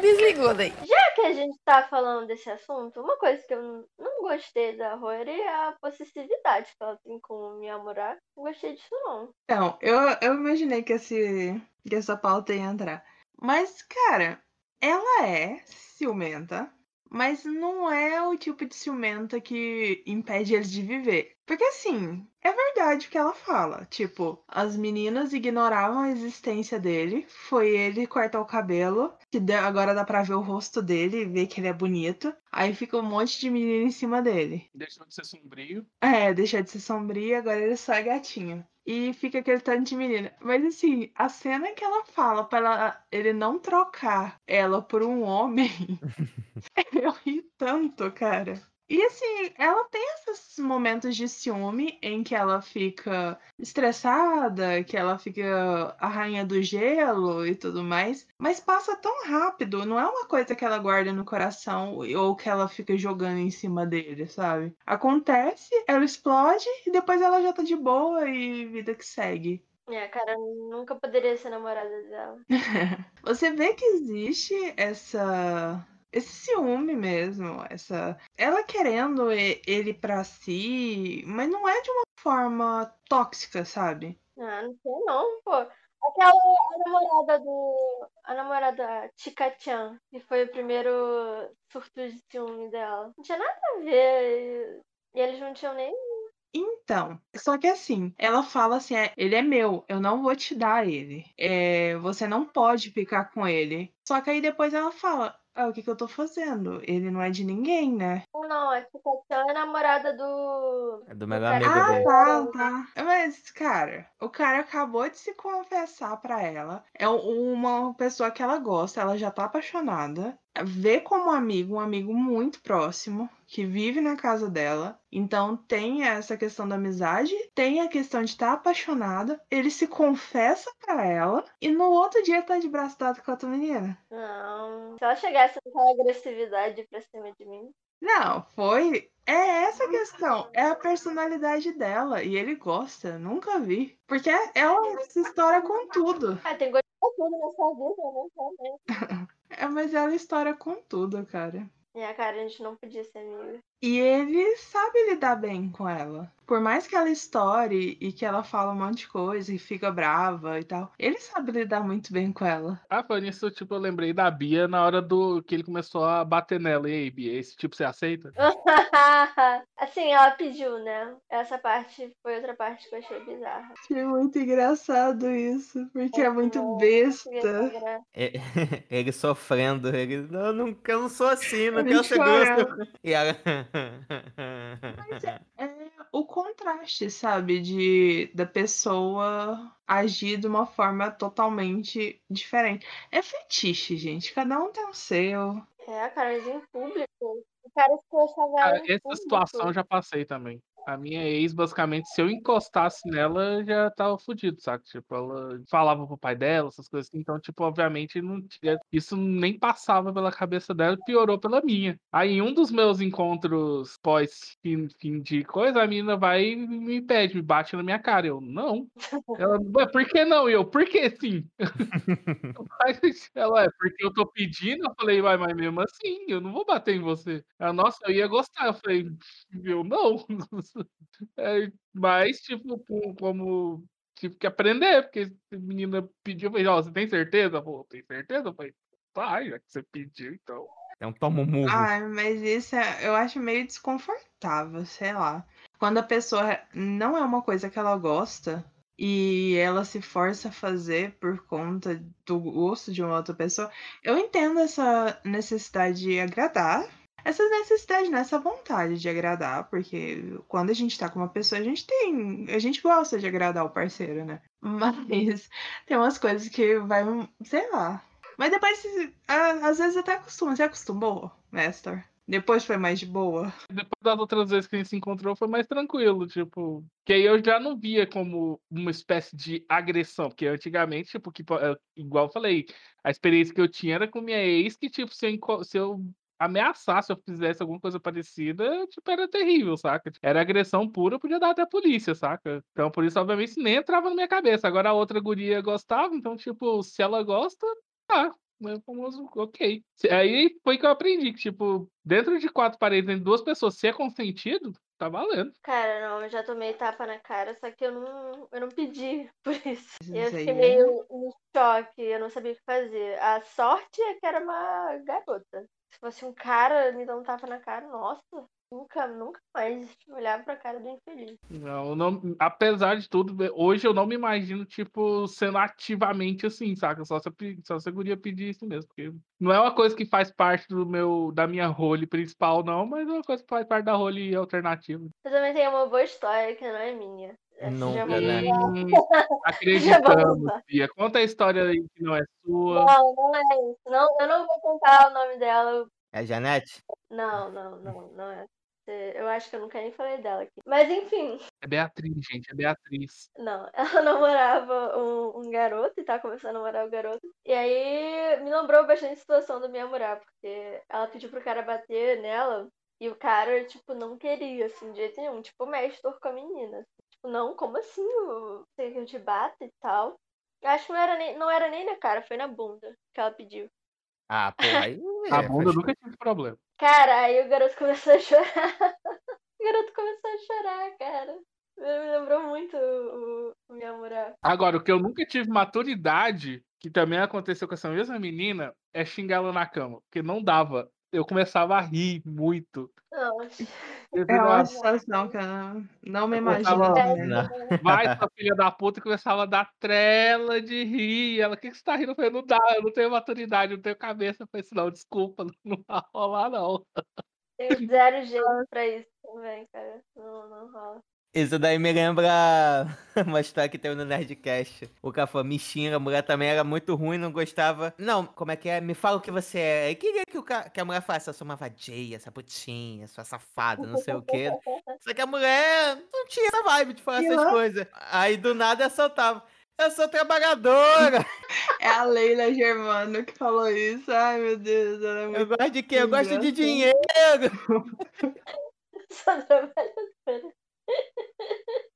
S1: Desligou daí.
S5: Já que a gente tá falando desse assunto, uma coisa que eu não- gostei da Rory é a possessividade que ela tem com o Miyamura. Não gostei disso, não.
S3: Então, eu, eu imaginei que, esse, que essa pauta ia entrar. Mas, cara, ela é ciumenta, mas não é o tipo de ciumenta que impede eles de viver. Porque, assim, é verdade o que ela fala. Tipo, as meninas ignoravam a existência dele, foi ele cortar o cabelo, que agora dá pra ver o rosto dele e ver que ele é bonito. Aí fica um monte de menina em cima dele.
S4: Deixou de ser sombrio.
S3: É, deixou de ser sombrio, agora ele só é gatinho. E fica aquele tanto de menina. Mas assim, a cena que ela fala pra ela- ele não trocar ela por um homem, <laughs> <laughs> eu ri tanto, cara. E assim, ela tem esses momentos de ciúme em que ela fica estressada, que ela fica a rainha do gelo e tudo mais, mas passa tão rápido, não é uma coisa que ela guarda no coração ou que ela fica jogando em cima dele, sabe? Acontece, ela explode e depois ela já tá de boa e vida que segue.
S5: É, cara, nunca poderia ser namorada dela. <laughs>
S3: Você vê que existe essa esse ciúme mesmo, essa ela querendo ele pra si, mas não é de uma forma tóxica, sabe?
S5: Ah, não sei não, pô. Aquela a namorada do. A namorada Chika-chan, que foi o primeiro surto de ciúme dela. Não tinha nada a ver. E eles não tinham nem.
S3: Então, só que assim, ela fala assim, é, ele é meu, eu não vou te dar ele. É, você não pode ficar com ele. Só que aí depois ela fala, ah, o que que eu tô fazendo? Ele não é de ninguém, né?
S5: Não, a Chika-chan é namorada do.
S2: É do melhor
S5: cara-
S2: amigo
S3: Ah,
S2: dele.
S3: tá, tá. Mas, cara, o cara acabou de se confessar pra ela. É uma pessoa que ela gosta, ela já tá apaixonada. Vê como amigo, um amigo muito próximo, que vive na casa dela. Então tem essa questão da amizade, tem a questão de estar apaixonada. Ele se confessa pra ela e no outro dia tá de braço dado com a outra menina.
S5: Não. Se ela chegasse com agressividade pra cima de mim.
S3: Não, foi. É essa a questão. É a personalidade dela. E ele gosta. Nunca vi. Porque ela se estoura com tudo.
S5: Ah, tem gosto de tudo nessa vida, né? <laughs>
S3: É, mas ela estoura com tudo, cara.
S5: A cara, a gente não podia ser amiga.
S3: E ele sabe lidar bem com ela. Por mais que ela estoure e que ela fala um monte de coisa e fica brava e tal, ele sabe lidar muito bem com ela.
S4: Ah, foi nisso, tipo, eu lembrei da Bia na hora do que ele começou a bater nela. E aí, Bia, esse tipo você aceita? <laughs>
S5: assim, ela pediu, né? Essa parte foi outra parte que eu achei bizarra.
S3: Achei muito engraçado isso, porque é muito besta.
S2: É- <laughs> Ele sofrendo, ele. Não, eu não, eu não sou assim, não
S3: Ele
S2: quero ser grosso. E ela.
S3: Mas <laughs> é, é o contraste, sabe? De da pessoa agir de uma forma totalmente diferente. É fetiche, gente. Cada um tem o seu.
S5: É, cara, mas em público. O cara se achava
S4: essa
S5: público.
S4: situação eu já passei também. A minha ex, basicamente, se eu encostasse nela, já tava fudido, saca? Tipo, ela falava pro pai dela, essas coisas assim. Então, tipo, obviamente, não tinha... isso nem passava pela cabeça dela, piorou pela minha. Aí, em um dos meus encontros pós-fim fim de coisa, a menina vai e me pede, me bate na minha cara. Eu, não. Ela, "Ué, por que não? E eu, por que sim? <laughs> Ela, é, porque eu tô pedindo. Eu falei, vai, mas mesmo assim, eu não vou bater em você. Ela, nossa, eu ia gostar. Eu falei, eu não. É, mas, tipo, com- como tive que aprender, porque a menina pediu, eu falei, ó, você tem certeza? Falou, tem certeza? Eu falei, tá, já que você pediu, então.
S2: Toma um murro.
S3: Ai, mas isso é- eu acho meio desconfortável, sei lá. Quando a pessoa não é uma coisa que ela gosta e ela se força a fazer por conta do gosto de uma outra pessoa, eu entendo essa necessidade de agradar. Essa necessidade, né? essa vontade de agradar, porque quando a gente tá com uma pessoa, a gente tem. A gente gosta de agradar o parceiro, né? <laughs> Mas tem umas coisas que vai, sei lá, mas depois, às vezes até acostuma. Você acostumou, Nestor? Depois foi mais de boa.
S4: Depois das outras vezes que a gente se encontrou, foi mais tranquilo, tipo. Que aí eu já não via como uma espécie de agressão, porque antigamente, tipo, que, é, igual eu falei, a experiência que eu tinha era com minha ex, que, tipo, se eu, se eu ameaçar se eu fizesse alguma coisa parecida, tipo, era terrível, saca? Era agressão pura, podia dar até a polícia, saca? Então, por isso, obviamente, isso nem entrava na minha cabeça. Agora a outra guria gostava, então, tipo, se ela gosta, tá. É famoso, ok. Aí foi que eu aprendi que, tipo, dentro de quatro paredes, entre duas pessoas, se é consentido, tá valendo.
S5: Cara, não, eu já tomei tapa na cara, só que eu não, eu não pedi <laughs> por isso.
S3: Isso
S5: Eu fiquei meio em choque, eu não sabia o que fazer. A sorte é que era uma garota. Se fosse um cara me dar um tapa na cara, nossa, nunca, nunca mais olhar pra cara do infeliz.
S4: Não, não, apesar de tudo, hoje eu não me imagino, tipo, sendo ativamente assim, saca? Só se, só se a pedir isso mesmo. Porque não é uma coisa que faz parte do meu, da minha role principal, não, mas é uma coisa que faz parte da role alternativa.
S5: Eu também tenho uma boa história que não é minha.
S2: Nunca, né? <laughs>
S4: acreditamos. Bia. Conta a história aí que não é sua.
S5: Não, não é isso. Não, eu não vou contar o nome dela.
S2: É a Janete?
S5: Não, não, não, não é. Eu acho que eu nunca nem falei dela aqui. Mas enfim,
S4: É Beatriz, gente, é Beatriz.
S5: Não, <laughs> ela namorava um, um garoto e tá começando a namorar o garoto. E aí me lembrou bastante a situação do minha namorar, porque ela pediu pro cara bater nela e o cara, tipo, não queria, assim, de jeito nenhum. Tipo, mestre com a menina. Tipo, não, como assim? Sei que eu te bato e tal. Eu acho que não era, nem, não era nem na cara, foi na bunda que ela pediu.
S2: Ah, porra, <laughs> aí.
S4: A
S2: é,
S4: bunda
S2: faz-
S4: nunca tive problema.
S5: Cara, aí o garoto começou a chorar. <laughs> o garoto começou a chorar, cara. Me lembrou muito o, o meu namorar.
S4: Agora, o que eu nunca tive maturidade, que também aconteceu com essa mesma menina, é xingar ela na cama. Porque não dava. Eu começava a rir muito.
S5: Não,
S4: Eu
S3: É uma situação que eu não, não me
S4: Eu
S3: imagino.
S4: Vai, sua filha da puta, e começava a dar trela de rir. E Ela, o que, que você tá rindo? Eu falei, não dá, eu não tenho maturidade, eu não tenho cabeça. Eu falei assim, não, desculpa, não vai rolar, não.
S5: Tem zero jeito pra isso também, cara. Não, não rola.
S2: Isso daí me lembra <laughs> uma história que teve no Nerdcast. O cara falou, me xinga, a mulher também era muito ruim, não gostava. Não, como é que é? Me fala o que você é. Aí queria que, o ca... que a mulher falasse, eu sou uma vadia, essa putinha, sua safada, não sei o quê. <laughs> Só que a mulher não tinha essa vibe de falar
S3: E
S2: essas coisas. Aí do nada ela soltava. Eu sou trabalhadora. <laughs>
S3: É a Leila Germano que falou isso. Ai, meu Deus, ela é
S2: Eu
S3: muito.
S2: gosto de quê? Eu gosto de dinheiro.
S5: Só trabalhadora.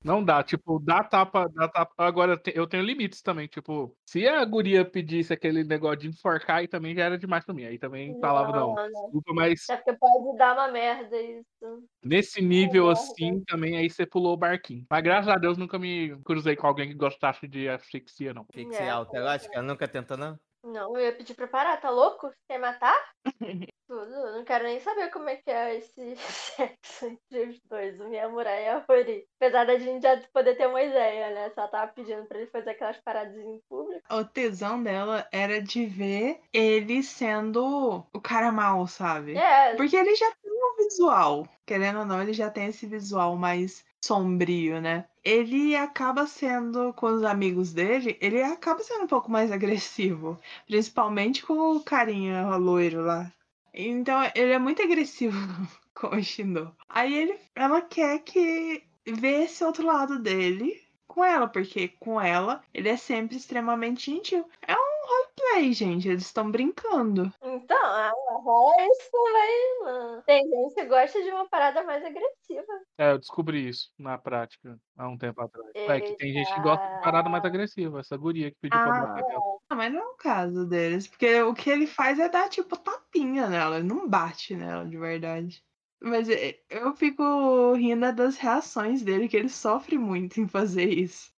S4: Não dá, tipo, dá tapa, dá tapa. Agora eu te- eu tenho limites também, tipo, se a guria pedisse aquele negócio de enforcar, aí também já era demais pra mim. Aí também falava, não,
S5: Não, não.
S4: desculpa, mas
S5: É porque pode dar uma merda isso.
S4: nesse nível
S5: merda.
S4: assim também, aí você pulou o barquinho. Mas graças a Deus nunca me cruzei com alguém que gostasse de asfixia, não.
S2: Fixe
S5: É,
S2: autoerótica? Nunca tentou, não?
S5: Não, eu ia pedir pra parar, tá louco? Quer matar? <laughs> Tudo. Eu não quero nem saber como é que é esse <laughs> sexo entre os dois, o Miyamura e a Hori. Apesar da gente já poder ter uma ideia, né? Ela tava pedindo pra ele fazer aquelas paradas em público.
S3: O tesão dela era de ver ele sendo o cara mal, sabe?
S5: É,
S3: Porque ele já tem um visual. Querendo ou não, ele já tem esse visual mais sombrio, né? Ele acaba sendo, com os amigos dele, ele acaba sendo um pouco mais <laughs> agressivo. Principalmente com o carinha loiro lá. Então, ele é muito agressivo <laughs> com o Shindo. Aí ele, ela quer que vê esse outro lado dele com ela, porque com ela ele é sempre extremamente gentil. É roleplay, gente. Eles estão brincando.
S5: então, ah, rola isso também. mano. Tem gente que gosta de uma parada mais agressiva.
S4: É, eu descobri isso na prática há um tempo atrás. É que tem gente que gosta de parada mais agressiva. Essa guria que pediu pra
S3: Ah.
S4: bater nela.
S3: Não, mas não é o caso deles, porque o que ele faz é dar, tipo, tapinha nela, ele não bate nela de verdade. Mas é, eu fico rindo das reações dele, que ele sofre muito em fazer isso.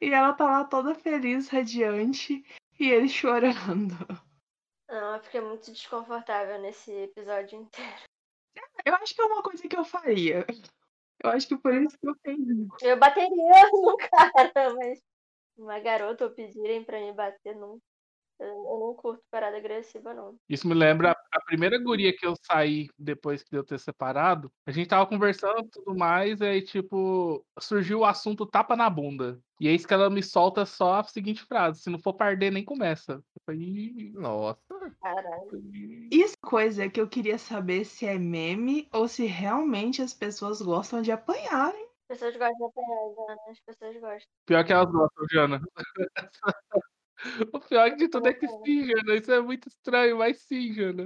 S3: E ela tá lá toda feliz, radiante, e ele chorando.
S5: Não, eu fiquei muito desconfortável nesse episódio inteiro.
S3: Eu acho que é uma coisa que eu faria. Eu acho que por isso que eu fiz.
S5: Eu bateria <laughs> no cara, mas uma garota pedirem pra me bater, não. Eu, não curto parada agressiva, não.
S4: Isso me lembra a- primeira guria que eu saí depois de eu ter separado. A gente tava conversando e tudo mais, aí, tipo, surgiu o assunto tapa na bunda. E é isso que ela me solta só a seguinte frase: se não for pra arder, nem começa. Eu falei, "Ih,
S2: Nossa.
S5: Caralho.
S4: ih".
S3: Isso é coisa que eu queria saber se é meme ou se realmente as pessoas gostam de apanhar. hein?
S5: As pessoas gostam de apanhar, Jana. As pessoas gostam.
S4: Pior que elas gostam, Jana. <laughs> O pior de tudo é que sim, Jana. Isso é muito estranho, mas sim, Jana.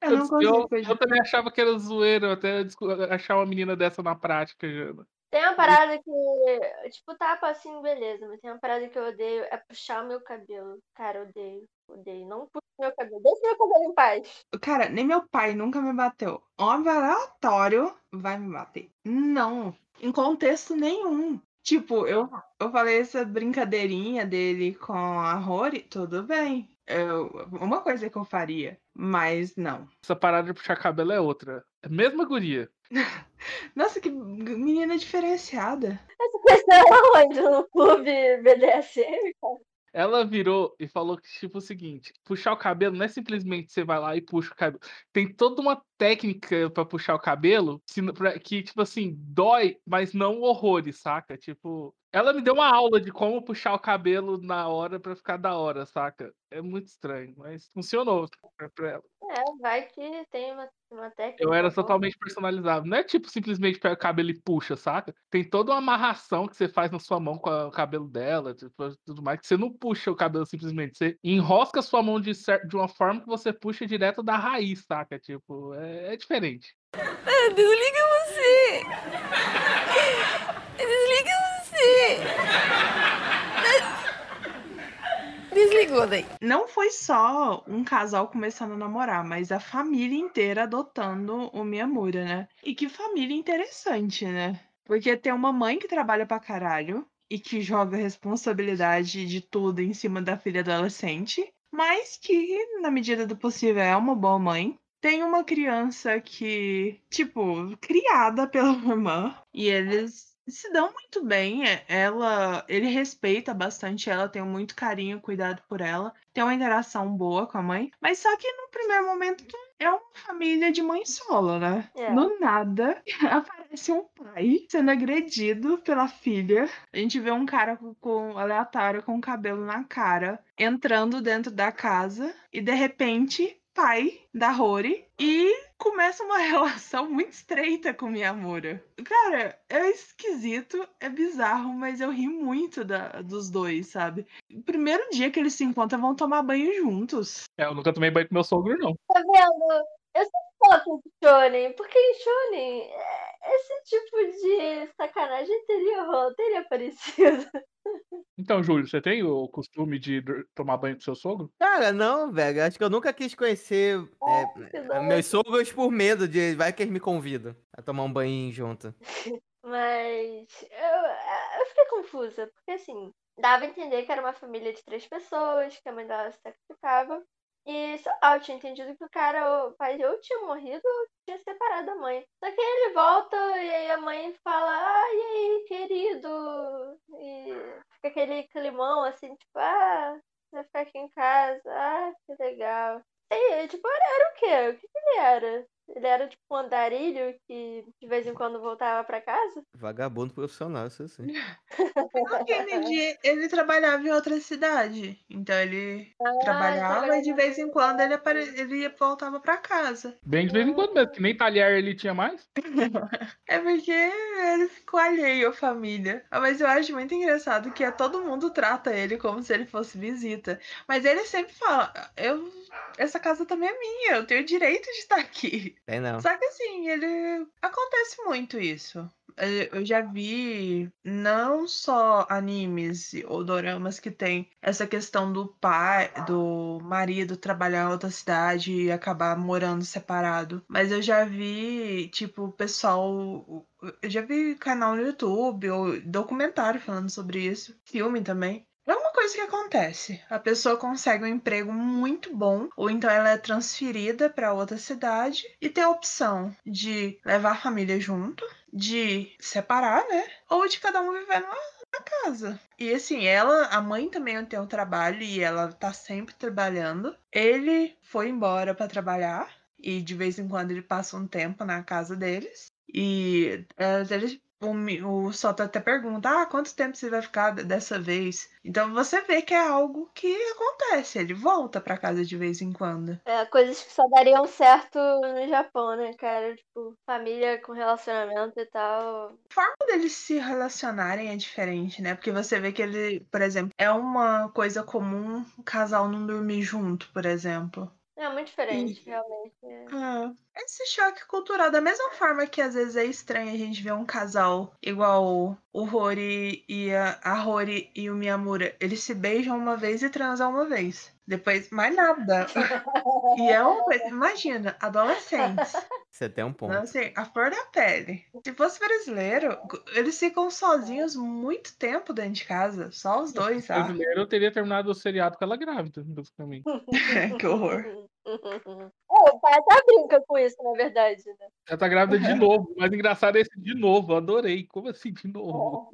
S3: Eu não consigo
S4: eu,
S3: fugir.
S4: eu também achava que era zoeira, eu até achar uma menina dessa na prática, Jana.
S5: Tem uma parada que, tipo, tapa assim, beleza, mas tem uma parada que eu odeio, é puxar o meu cabelo. Cara, eu odeio, odeio. Não puxa o meu cabelo, deixa meu cabelo em paz.
S3: Cara, nem meu pai nunca me bateu. Homem aleatório vai me bater. Não, em contexto nenhum. Tipo, eu, eu falei essa brincadeirinha dele com a Rory, tudo bem. Eu, uma coisa que eu faria, mas não.
S4: Essa parada de puxar cabelo é outra. É a mesma guria. <laughs>
S3: Nossa, que menina diferenciada.
S5: Essa questão é onde? No clube BDSM, cara?
S4: Ela virou e falou que, tipo, o seguinte: puxar o cabelo não é simplesmente você vai lá e puxa o cabelo. Tem toda uma técnica pra puxar o cabelo pra- que, tipo assim, dói, mas não horrores, saca? Tipo, ela me deu uma aula de como puxar o cabelo na hora pra ficar da hora, saca? É muito estranho, mas funcionou pra, ela.
S5: É, vai que tem uma, uma técnica.
S4: Eu era
S5: boa.
S4: totalmente personalizável. Não é tipo simplesmente pega o cabelo e puxa, saca? Tem toda uma amarração que você faz na sua mão com a- o cabelo dela, tipo, tudo mais. Que você não puxa o cabelo simplesmente. Você enrosca a sua mão de, de uma forma que você puxa direto da raiz, saca? Tipo, é, é diferente.
S1: Ah, Desliga você! <laughs> Desligou daí.
S3: Não foi só um casal começando a namorar, mas a família inteira adotando o Miyamura, né? E que família interessante, né? Porque tem uma mãe que trabalha pra caralho e que joga a responsabilidade de tudo em cima da filha adolescente, mas que, na medida do possível, é uma boa mãe. Tem uma criança que, tipo, criada pela <laughs> irmã, e eles se dão muito bem. é- Ela, ele respeita bastante ela, tem muito carinho, cuidado por ela, tem uma interação boa com a mãe, mas só que no primeiro momento é uma família de mãe solo, né?
S5: É.
S3: Do nada <laughs> aparece um pai sendo agredido pela filha. A gente vê um cara com, com- aleatório com cabelo na cara entrando dentro da casa e de repente pai da Rory e começa uma <laughs> relação muito estreita com Miyamura. Cara, é esquisito, é bizarro, mas eu ri muito da- dos dois, sabe? O primeiro dia que eles se encontram vão tomar banho juntos.
S4: É, eu nunca tomei banho com meu sogro, não.
S5: Tá vendo? Eu sempre falo de Shonen, porque em Shonen, é- esse tipo de sacanagem teria, teria aparecido. <laughs>
S4: Então, Júlio, você tem o costume de tomar banho com seu sogro?
S2: Cara, não, velho. Acho que eu nunca quis conhecer é,
S5: dó.
S2: meus sogros por medo de. Vai que eles me convidam a tomar um banho junto. <laughs>
S5: Mas eu, eu fiquei confusa, porque assim, dava a entender que era uma família de três pessoas, que a mãe dela se sacrificava. E sei lá, eu tinha entendido que o cara, o pai ou tinha morrido ou tinha separado da mãe. Só que aí ele volta e aí a mãe fala, ah, e aí, querido? E fica aquele climão assim, tipo, ah, vai ficar aqui em casa, ah, que legal. E, tipo, era, era o quê? O que, que ele era? Ele era tipo um andarilho que de vez em quando voltava pra casa?
S2: Vagabundo profissional, isso assim.
S3: Pelo que eu entendi, ele trabalhava em outra cidade. Então ele trabalhava e de vez em quando ele, apare... ele voltava pra casa.
S4: Bem de vez em quando mesmo, que nem talher ele tinha mais. <laughs>
S3: É porque ele ficou alheio à família. Ah, Mas eu acho muito engraçado que é, todo mundo trata ele como se ele fosse visita. Mas ele sempre fala: eu, essa casa também é minha, eu tenho direito de estar aqui.
S2: Tem não.
S3: Só que assim, ele. Acontece muito isso. Eh, Eu já vi não só animes ou doramas que tem essa questão do pai, do marido trabalhar em outra cidade e acabar morando separado. Mas eu já vi, tipo, pessoal. Eu já vi canal no YouTube ou documentário falando sobre isso. Filme também. É uma coisa que acontece. A pessoa consegue um emprego muito bom, ou então ela é transferida para outra cidade e tem a opção de levar a família junto, de separar, né? Ou de cada um viver numa, numa casa. E assim, ela, a mãe também tem um trabalho e ela tá sempre trabalhando. Ele foi embora para trabalhar e de vez em quando ele passa um tempo na casa deles. E é, eles o, o Sota até pergunta: ah, quanto tempo você vai ficar dessa vez? Então você vê que é algo que acontece. Ele volta pra casa de vez em quando.
S5: É, coisas que só dariam certo no Japão, né, cara? Tipo, família com relacionamento e tal.
S3: A forma deles se relacionarem é diferente, né? Porque você vê que ele, por exemplo, é uma coisa comum o casal não dormir junto, por exemplo.
S5: É muito diferente, realmente.
S3: Ah, esse choque cultural, da mesma forma que às vezes é estranho a gente ver um casal igual o, o Rory e a, a Rory e o Miyamura, eles se beijam uma vez e transam uma vez. Depois, mais nada. e é uma coisa, imagina, adolescentes.
S2: Você tem um ponto.
S3: Não, assim, a flor da pele. Se fosse brasileiro, eles ficam sozinhos muito tempo dentro de casa. Só os dois, sabe?
S4: Brasileiro eu teria terminado o seriado com ela grávida, basicamente. <laughs>
S3: que horror. <laughs>
S5: É, o pai até brinca com isso, na verdade, né?
S4: Ela tá grávida de novo. Mas engraçado é esse de novo. Adorei. Como assim de novo?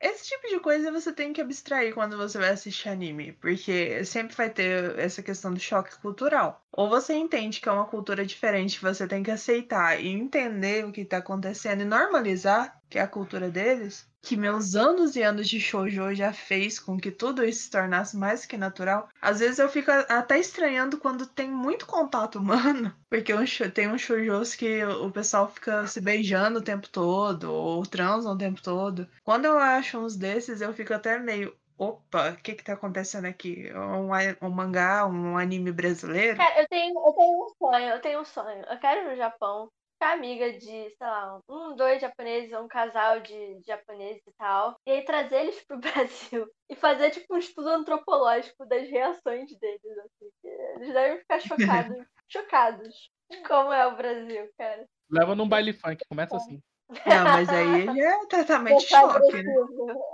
S3: Esse tipo de coisa você tem que abstrair quando você vai assistir anime, porque sempre vai ter essa questão do choque cultural. Ou você entende que é uma cultura diferente, você tem que aceitar e entender o que tá acontecendo e normalizar, que é a cultura deles, que meus anos e anos de shoujo já fez com que tudo isso se tornasse mais que natural. Às vezes eu fico até estranhando quando tem muito contato humano, <laughs> porque tem uns shoujos que o pessoal fica se beijando o tempo todo, ou transam o tempo todo. Quando eu acho uns desses, eu fico até meio. Opa, o que que tá acontecendo aqui? Um, um mangá, um anime brasileiro?
S5: Cara, eu tenho, eu tenho um sonho, eu tenho um sonho. Eu quero ir no Japão, amiga de, sei lá, um, dois japoneses, ou um casal de, de japoneses e tal. E aí trazer eles pro <laughs> Brasil e fazer, tipo, um estudo antropológico das reações deles, assim. Eles devem ficar <laughs> chocados, chocados. Como é o Brasil, cara.
S4: Leva num baile funk. Começa assim.
S3: Não, mas aí já é tratamento de choque, né?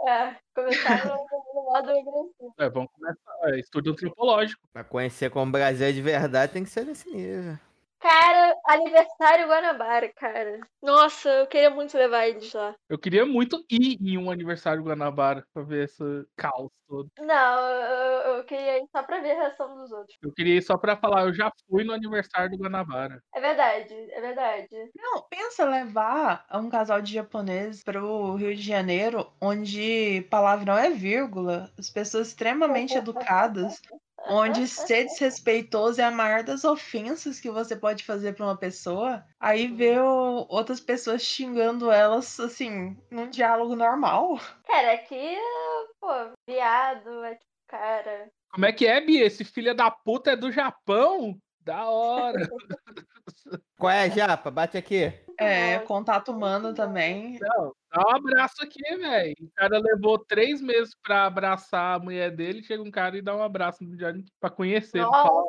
S5: É, começar no, no modo agressivo.
S4: É, vamos começar. É, estudo antropológico.
S2: Pra conhecer como o Brasil é de verdade, tem que ser desse nível.
S5: Cara, aniversário Guanabara, cara. Nossa, eu queria muito levar eles lá.
S4: Eu queria muito ir em um aniversário Guanabara pra ver esse caos todo.
S5: Não, eu, eu queria ir só pra ver a reação dos outros.
S4: Eu queria ir só pra falar, eu já fui no aniversário do Guanabara.
S5: É verdade, é verdade.
S3: Não, pensa levar um casal de japoneses pro Rio de Janeiro, onde palavrão é vírgula, as pessoas extremamente <laughs> educadas, onde ser desrespeitoso é a maior das ofensas que você pode fazer pra uma pessoa. Aí ver outras pessoas xingando elas, assim, num diálogo normal.
S5: Cara, aqui, pô, viado, é tipo, cara.
S4: Como é que é, Bia? Esse filho da puta é do Japão? Da hora. <laughs>
S2: Qual é, Japa? Bate aqui.
S3: É, contato humano também.
S4: Não, dá um abraço aqui, velho. O cara levou três meses pra abraçar a mulher dele. Chega um cara e dá um abraço no dia pra conhecer. falar,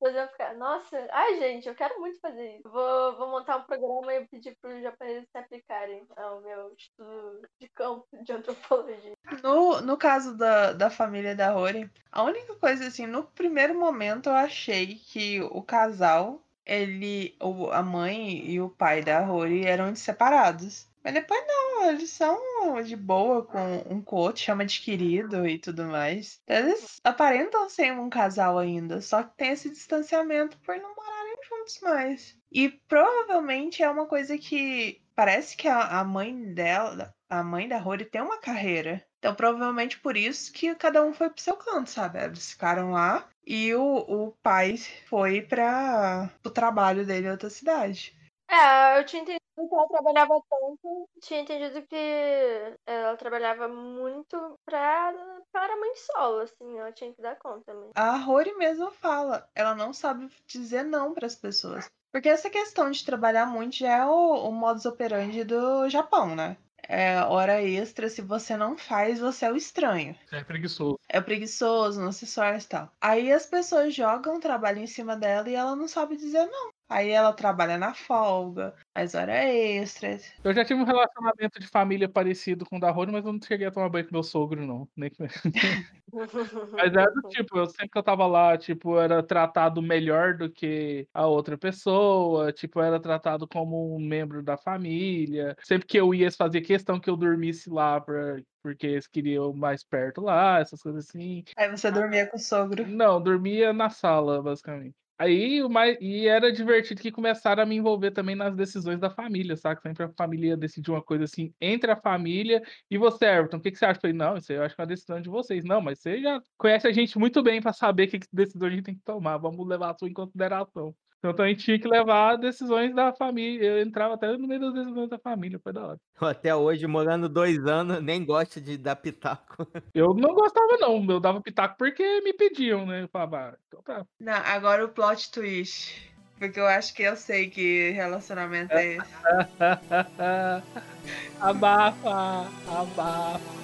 S5: Nossa, ficar. Nossa, ai, gente, eu quero muito fazer isso. Vou, vou montar um programa e pedir para os japoneses se aplicarem ao meu estudo de campo de antropologia.
S3: No, no caso da, da família da Rory, a única coisa assim, no primeiro momento eu achei que o casal, ele, a mãe e o pai da Rory eram separados. Mas depois não, eles são de boa com um outro, chama de querido e tudo mais. Eles aparentam ser um casal ainda, só que tem esse distanciamento por não morarem juntos mais. E provavelmente é uma coisa que parece que a, a mãe dela, a mãe da Rory tem uma carreira. Então, provavelmente por isso que cada um foi pro seu canto, sabe? Eles ficaram lá e o, o pai foi para o trabalho dele em outra cidade.
S5: É, eu tinha entendido que ela trabalhava tanto, tinha entendido que ela trabalhava muito pra, pra era mãe solo, assim, ela tinha que dar conta mesmo.
S3: A Rory mesmo fala, ela não sabe dizer não para as pessoas. Porque essa questão de trabalhar muito já é o, o modus operandi do Japão, né? É hora extra, se você não faz, você é o estranho.
S4: Você é preguiçoso.
S3: É preguiçoso, não se esforça e tal. Aí as pessoas jogam trabalho em cima dela e ela não sabe dizer não. Aí ela trabalha na folga, faz hora extra.
S4: Eu já tive um relacionamento de família parecido com o da Rony, mas eu não cheguei a tomar banho com meu sogro, não. Nem <laughs> Mas era do tipo, eu sempre que eu tava lá, tipo, era tratado melhor do que a outra pessoa, tipo, era tratado como um membro da família. Sempre que eu ia, eles faziam questão que eu dormisse lá, pra, porque eles queriam mais perto lá, essas coisas assim.
S3: Aí você dormia com o sogro.
S4: Não, dormia na sala, basicamente. Aí, o mais, e era divertido que começaram a me envolver também nas decisões da família, sabe? Sempre a família ia decidir uma coisa assim entre a família e você, Everton. O que, que você acha? Eu falei, não, isso aí eu acho que é uma decisão de vocês. Não, mas você já conhece a gente muito bem para saber que decisão a gente tem que tomar. Vamos levar a sua em consideração. Então a gente tinha que levar decisões da família. Eu entrava até no meio das decisões da família, foi da hora.
S2: Até hoje, morando dois anos, nem gosta de dar pitaco. <laughs>
S4: Eu não gostava, não. Eu dava pitaco porque me pediam, né? Eu falava, ah, então tá.
S3: Não, agora o plot twist. Porque eu acho que eu sei que relacionamento é esse. <laughs>
S4: abafa, abafa.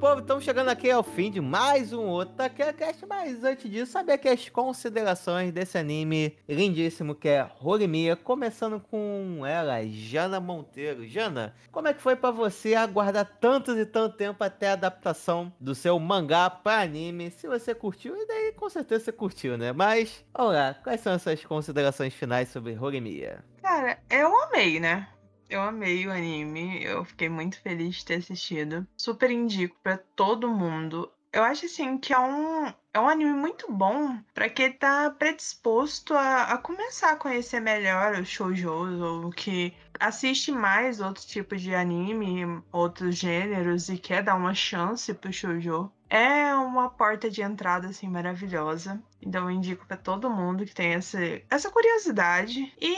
S2: Povo, estamos chegando aqui ao fim de mais um Otakecast, mas antes disso, saber aqui as considerações desse anime lindíssimo que é Horimiya, começando com ela, Jana Monteiro. Jana, como é que foi pra você aguardar tanto e tanto tempo até a adaptação do seu mangá pra anime? Se você curtiu, e daí com certeza você curtiu, né? Mas, vamos lá, quais são as suas considerações finais sobre Horimiya?
S3: Cara, eu amei, né? Eu amei o anime, eu fiquei muito feliz de ter assistido. Super indico pra todo mundo. Eu acho assim que é um, é um anime muito bom pra quem tá predisposto a, a começar a conhecer melhor os shoujous ou que assiste mais outros tipos de anime, outros gêneros e quer dar uma chance pro shoujo. É uma porta de entrada assim maravilhosa. Então eu indico pra todo mundo que tem essa, essa curiosidade. E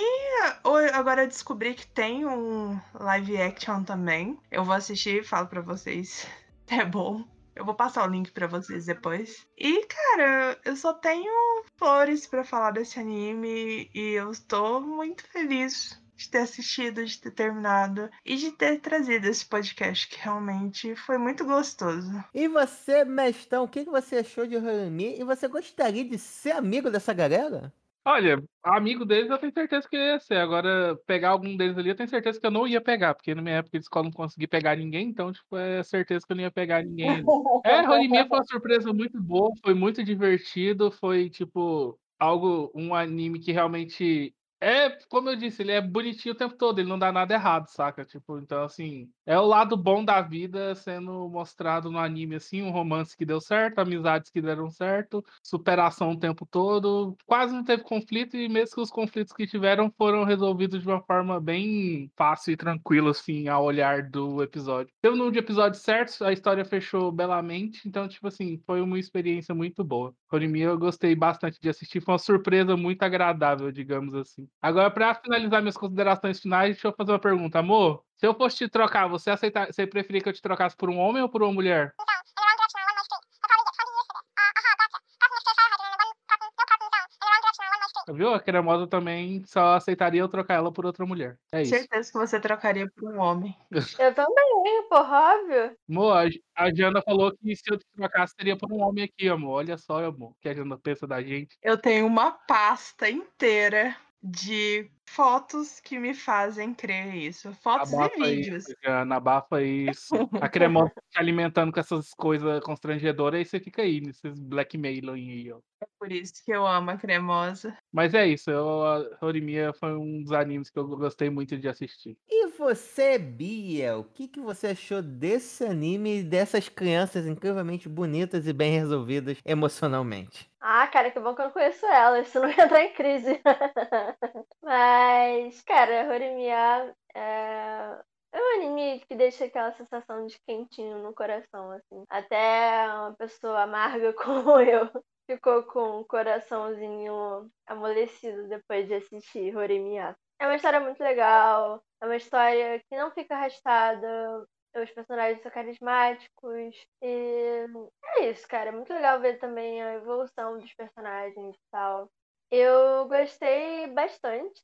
S3: agora eu descobri que tem um live action também. Eu vou assistir e falo pra vocês. <laughs> É bom. Eu vou passar o link pra vocês depois. E, cara, eu só tenho flores pra falar desse anime e eu estou muito feliz de ter assistido, de ter terminado e de ter trazido esse podcast que realmente foi muito gostoso.
S2: E você, mestão, o que você achou de Horimiya? E você gostaria de ser amigo dessa galera?
S4: Olha, amigo deles eu tenho certeza que eu ia ser. Agora, pegar algum deles ali, eu tenho certeza que eu não ia pegar, porque na minha época de escola eu não consegui pegar ninguém, então, tipo, é certeza que eu não ia pegar ninguém. <laughs> É, Horimiya foi uma surpresa muito boa, foi muito divertido, foi, tipo, algo, um anime que realmente. É, como eu disse, ele é bonitinho o tempo todo, ele não dá nada errado, saca? Tipo, então, assim, é o lado bom da vida sendo mostrado no anime, assim, um romance que deu certo, amizades que deram certo, superação o tempo todo, quase não teve conflito, e mesmo que os conflitos que tiveram foram resolvidos de uma forma bem fácil e tranquila, assim, ao olhar do episódio. Teve no episódio certo, a história fechou belamente, então, tipo assim, foi uma experiência muito boa. Horimiya eu gostei bastante de assistir, foi uma surpresa muito agradável, digamos assim. Agora, para finalizar minhas considerações finais, deixa eu fazer uma pergunta. Amor, se eu fosse te trocar, você aceitar, você preferia que eu te trocasse por um homem ou por uma mulher? Viu? A cremosa também só aceitaria eu trocar ela por outra mulher. É isso.
S3: Certeza que você trocaria por um homem.
S5: Eu também, porra, óbvio.
S4: Amor, a, Jana falou que se eu te trocasse seria por um homem aqui, amor. Olha só, amor, que a Jana pensa da gente.
S3: Eu tenho uma pasta inteira de fotos que me fazem crer isso. Fotos
S4: Abafa
S3: e vídeos.
S4: isso, Jana, abafa isso. <laughs> A cremosa te alimentando com essas coisas constrangedoras, aí você fica aí, nesses blackmailing aí, ó.
S3: É por isso que eu amo a cremosa.
S4: Mas é isso, eu, a Horimiya foi um dos animes que eu gostei muito de assistir.
S2: E você, Bia, o que, que você achou desse anime e dessas crianças incrivelmente bonitas e bem resolvidas emocionalmente?
S5: Ah, cara, que bom que eu não conheço ela, isso não ia entrar em crise. <laughs> Mas, cara, Horimiya é... é um anime que deixa aquela sensação de quentinho no coração, assim. Até uma pessoa amarga <laughs> como eu ficou com o coraçãozinho amolecido depois de assistir Horimiya. É uma história muito legal, é uma história que não fica arrastada, os personagens são carismáticos e é isso, cara. É muito legal ver também a evolução dos personagens e tal. Eu gostei bastante.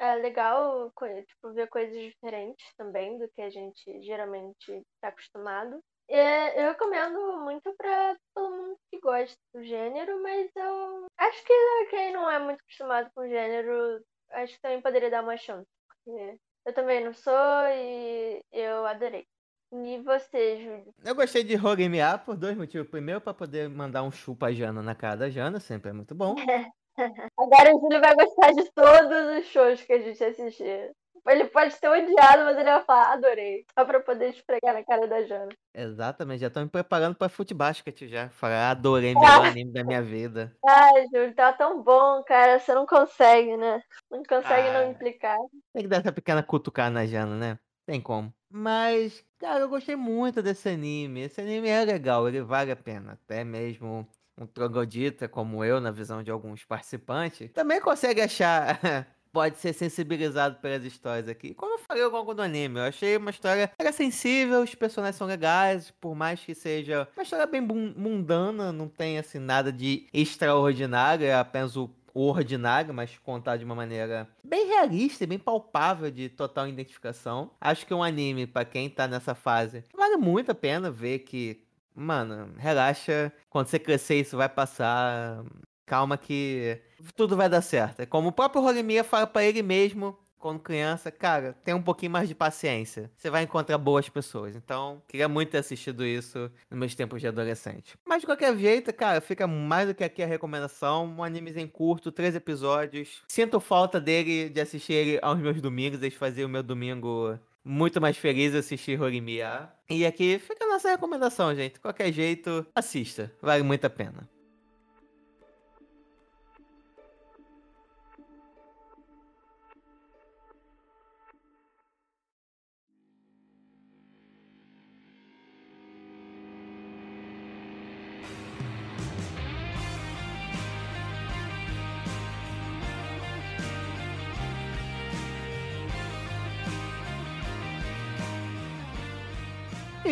S5: É legal tipo, ver coisas diferentes também do que a gente geralmente está acostumado. E eu recomendo muito para todo mundo que gosta do gênero, mas eu acho que quem não é muito acostumado com o gênero, acho que também poderia dar uma chance. Porque eu também não sou e eu adorei. E você, Júlio?
S2: Eu gostei de Horimiya por dois motivos. Primeiro, pra poder mandar um chupa a Jana na cara da Jana, sempre é muito bom. <laughs>
S5: Agora o Júlio vai gostar de todos os shows que a gente assistir. Ele pode ter odiado, mas ele vai falar, adorei. Só pra poder esfregar na cara da Jana.
S2: Exatamente, já tô me preparando pra futebasket já. Falar, adorei <laughs> melhor anime da minha vida.
S5: Ai, Júlio, tá tão bom, cara. Você não consegue, né? Não consegue
S2: Ah.
S5: não implicar.
S2: Tem que dar essa pequena cutucada na Jana, né? Tem como. Mas, cara, eu gostei muito desse anime. Esse anime é legal, ele vale a pena. Até mesmo um troglodita como eu, na visão de alguns participantes, também consegue achar. <laughs> Pode ser sensibilizado pelas histórias aqui. Como eu falei ao longo do anime, eu achei uma história era sensível, os personagens são legais, por mais que seja uma história bem mundana, não tem assim nada de extraordinário, é apenas o ordinário, mas contado de uma maneira bem realista e bem palpável de total identificação. Acho que um anime, pra quem tá nessa fase, vale muito a pena ver que, mano, relaxa, quando você crescer isso vai passar, calma que tudo vai dar certo. É como o próprio Horimiya fala pra ele mesmo, quando criança, cara, tem um pouquinho mais de paciência. Você vai encontrar boas pessoas. Então, queria muito ter assistido isso nos meus tempos de adolescente. Mas de qualquer jeito, cara, fica mais do que aqui a recomendação. Um animezinho curto, três episódios. Sinto falta dele, de assistir ele aos meus domingos. Eles faziam o meu domingo muito mais feliz assistir Horimiya. E aqui fica a nossa recomendação, gente. Qualquer jeito, assista. Vale muito a pena.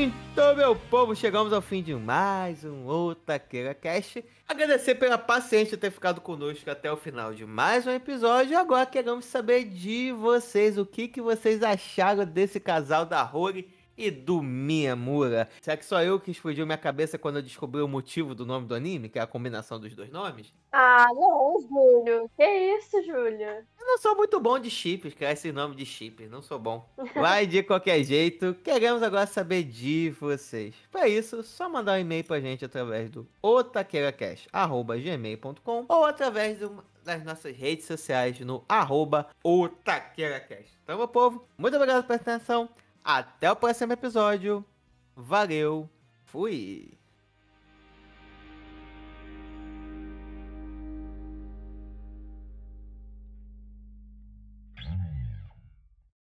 S2: Então, meu povo, chegamos ao fim de mais um Otaqueira Cast. Agradecer pela paciência de ter ficado conosco até o final de mais um episódio. Agora queremos saber de vocês o que, que vocês acharam desse casal da Rory e do Miyamura. Será que só eu que explodiu minha cabeça quando eu descobri o motivo do nome do anime, que é a combinação dos dois nomes?
S5: Ah, não, Júlio. Que isso, Júlio?
S2: Eu não sou muito bom de chips, criar esse nome de chip, não sou bom. Vai de qualquer jeito, queremos agora saber de vocês. Para isso, só mandar um e-mail pra gente através do otaqueiracast.gmail.com ou através do- das nossas redes sociais no arroba otaqueiracast. Então, meu povo, muito obrigado pela atenção. Até o próximo episódio. Valeu. Fui.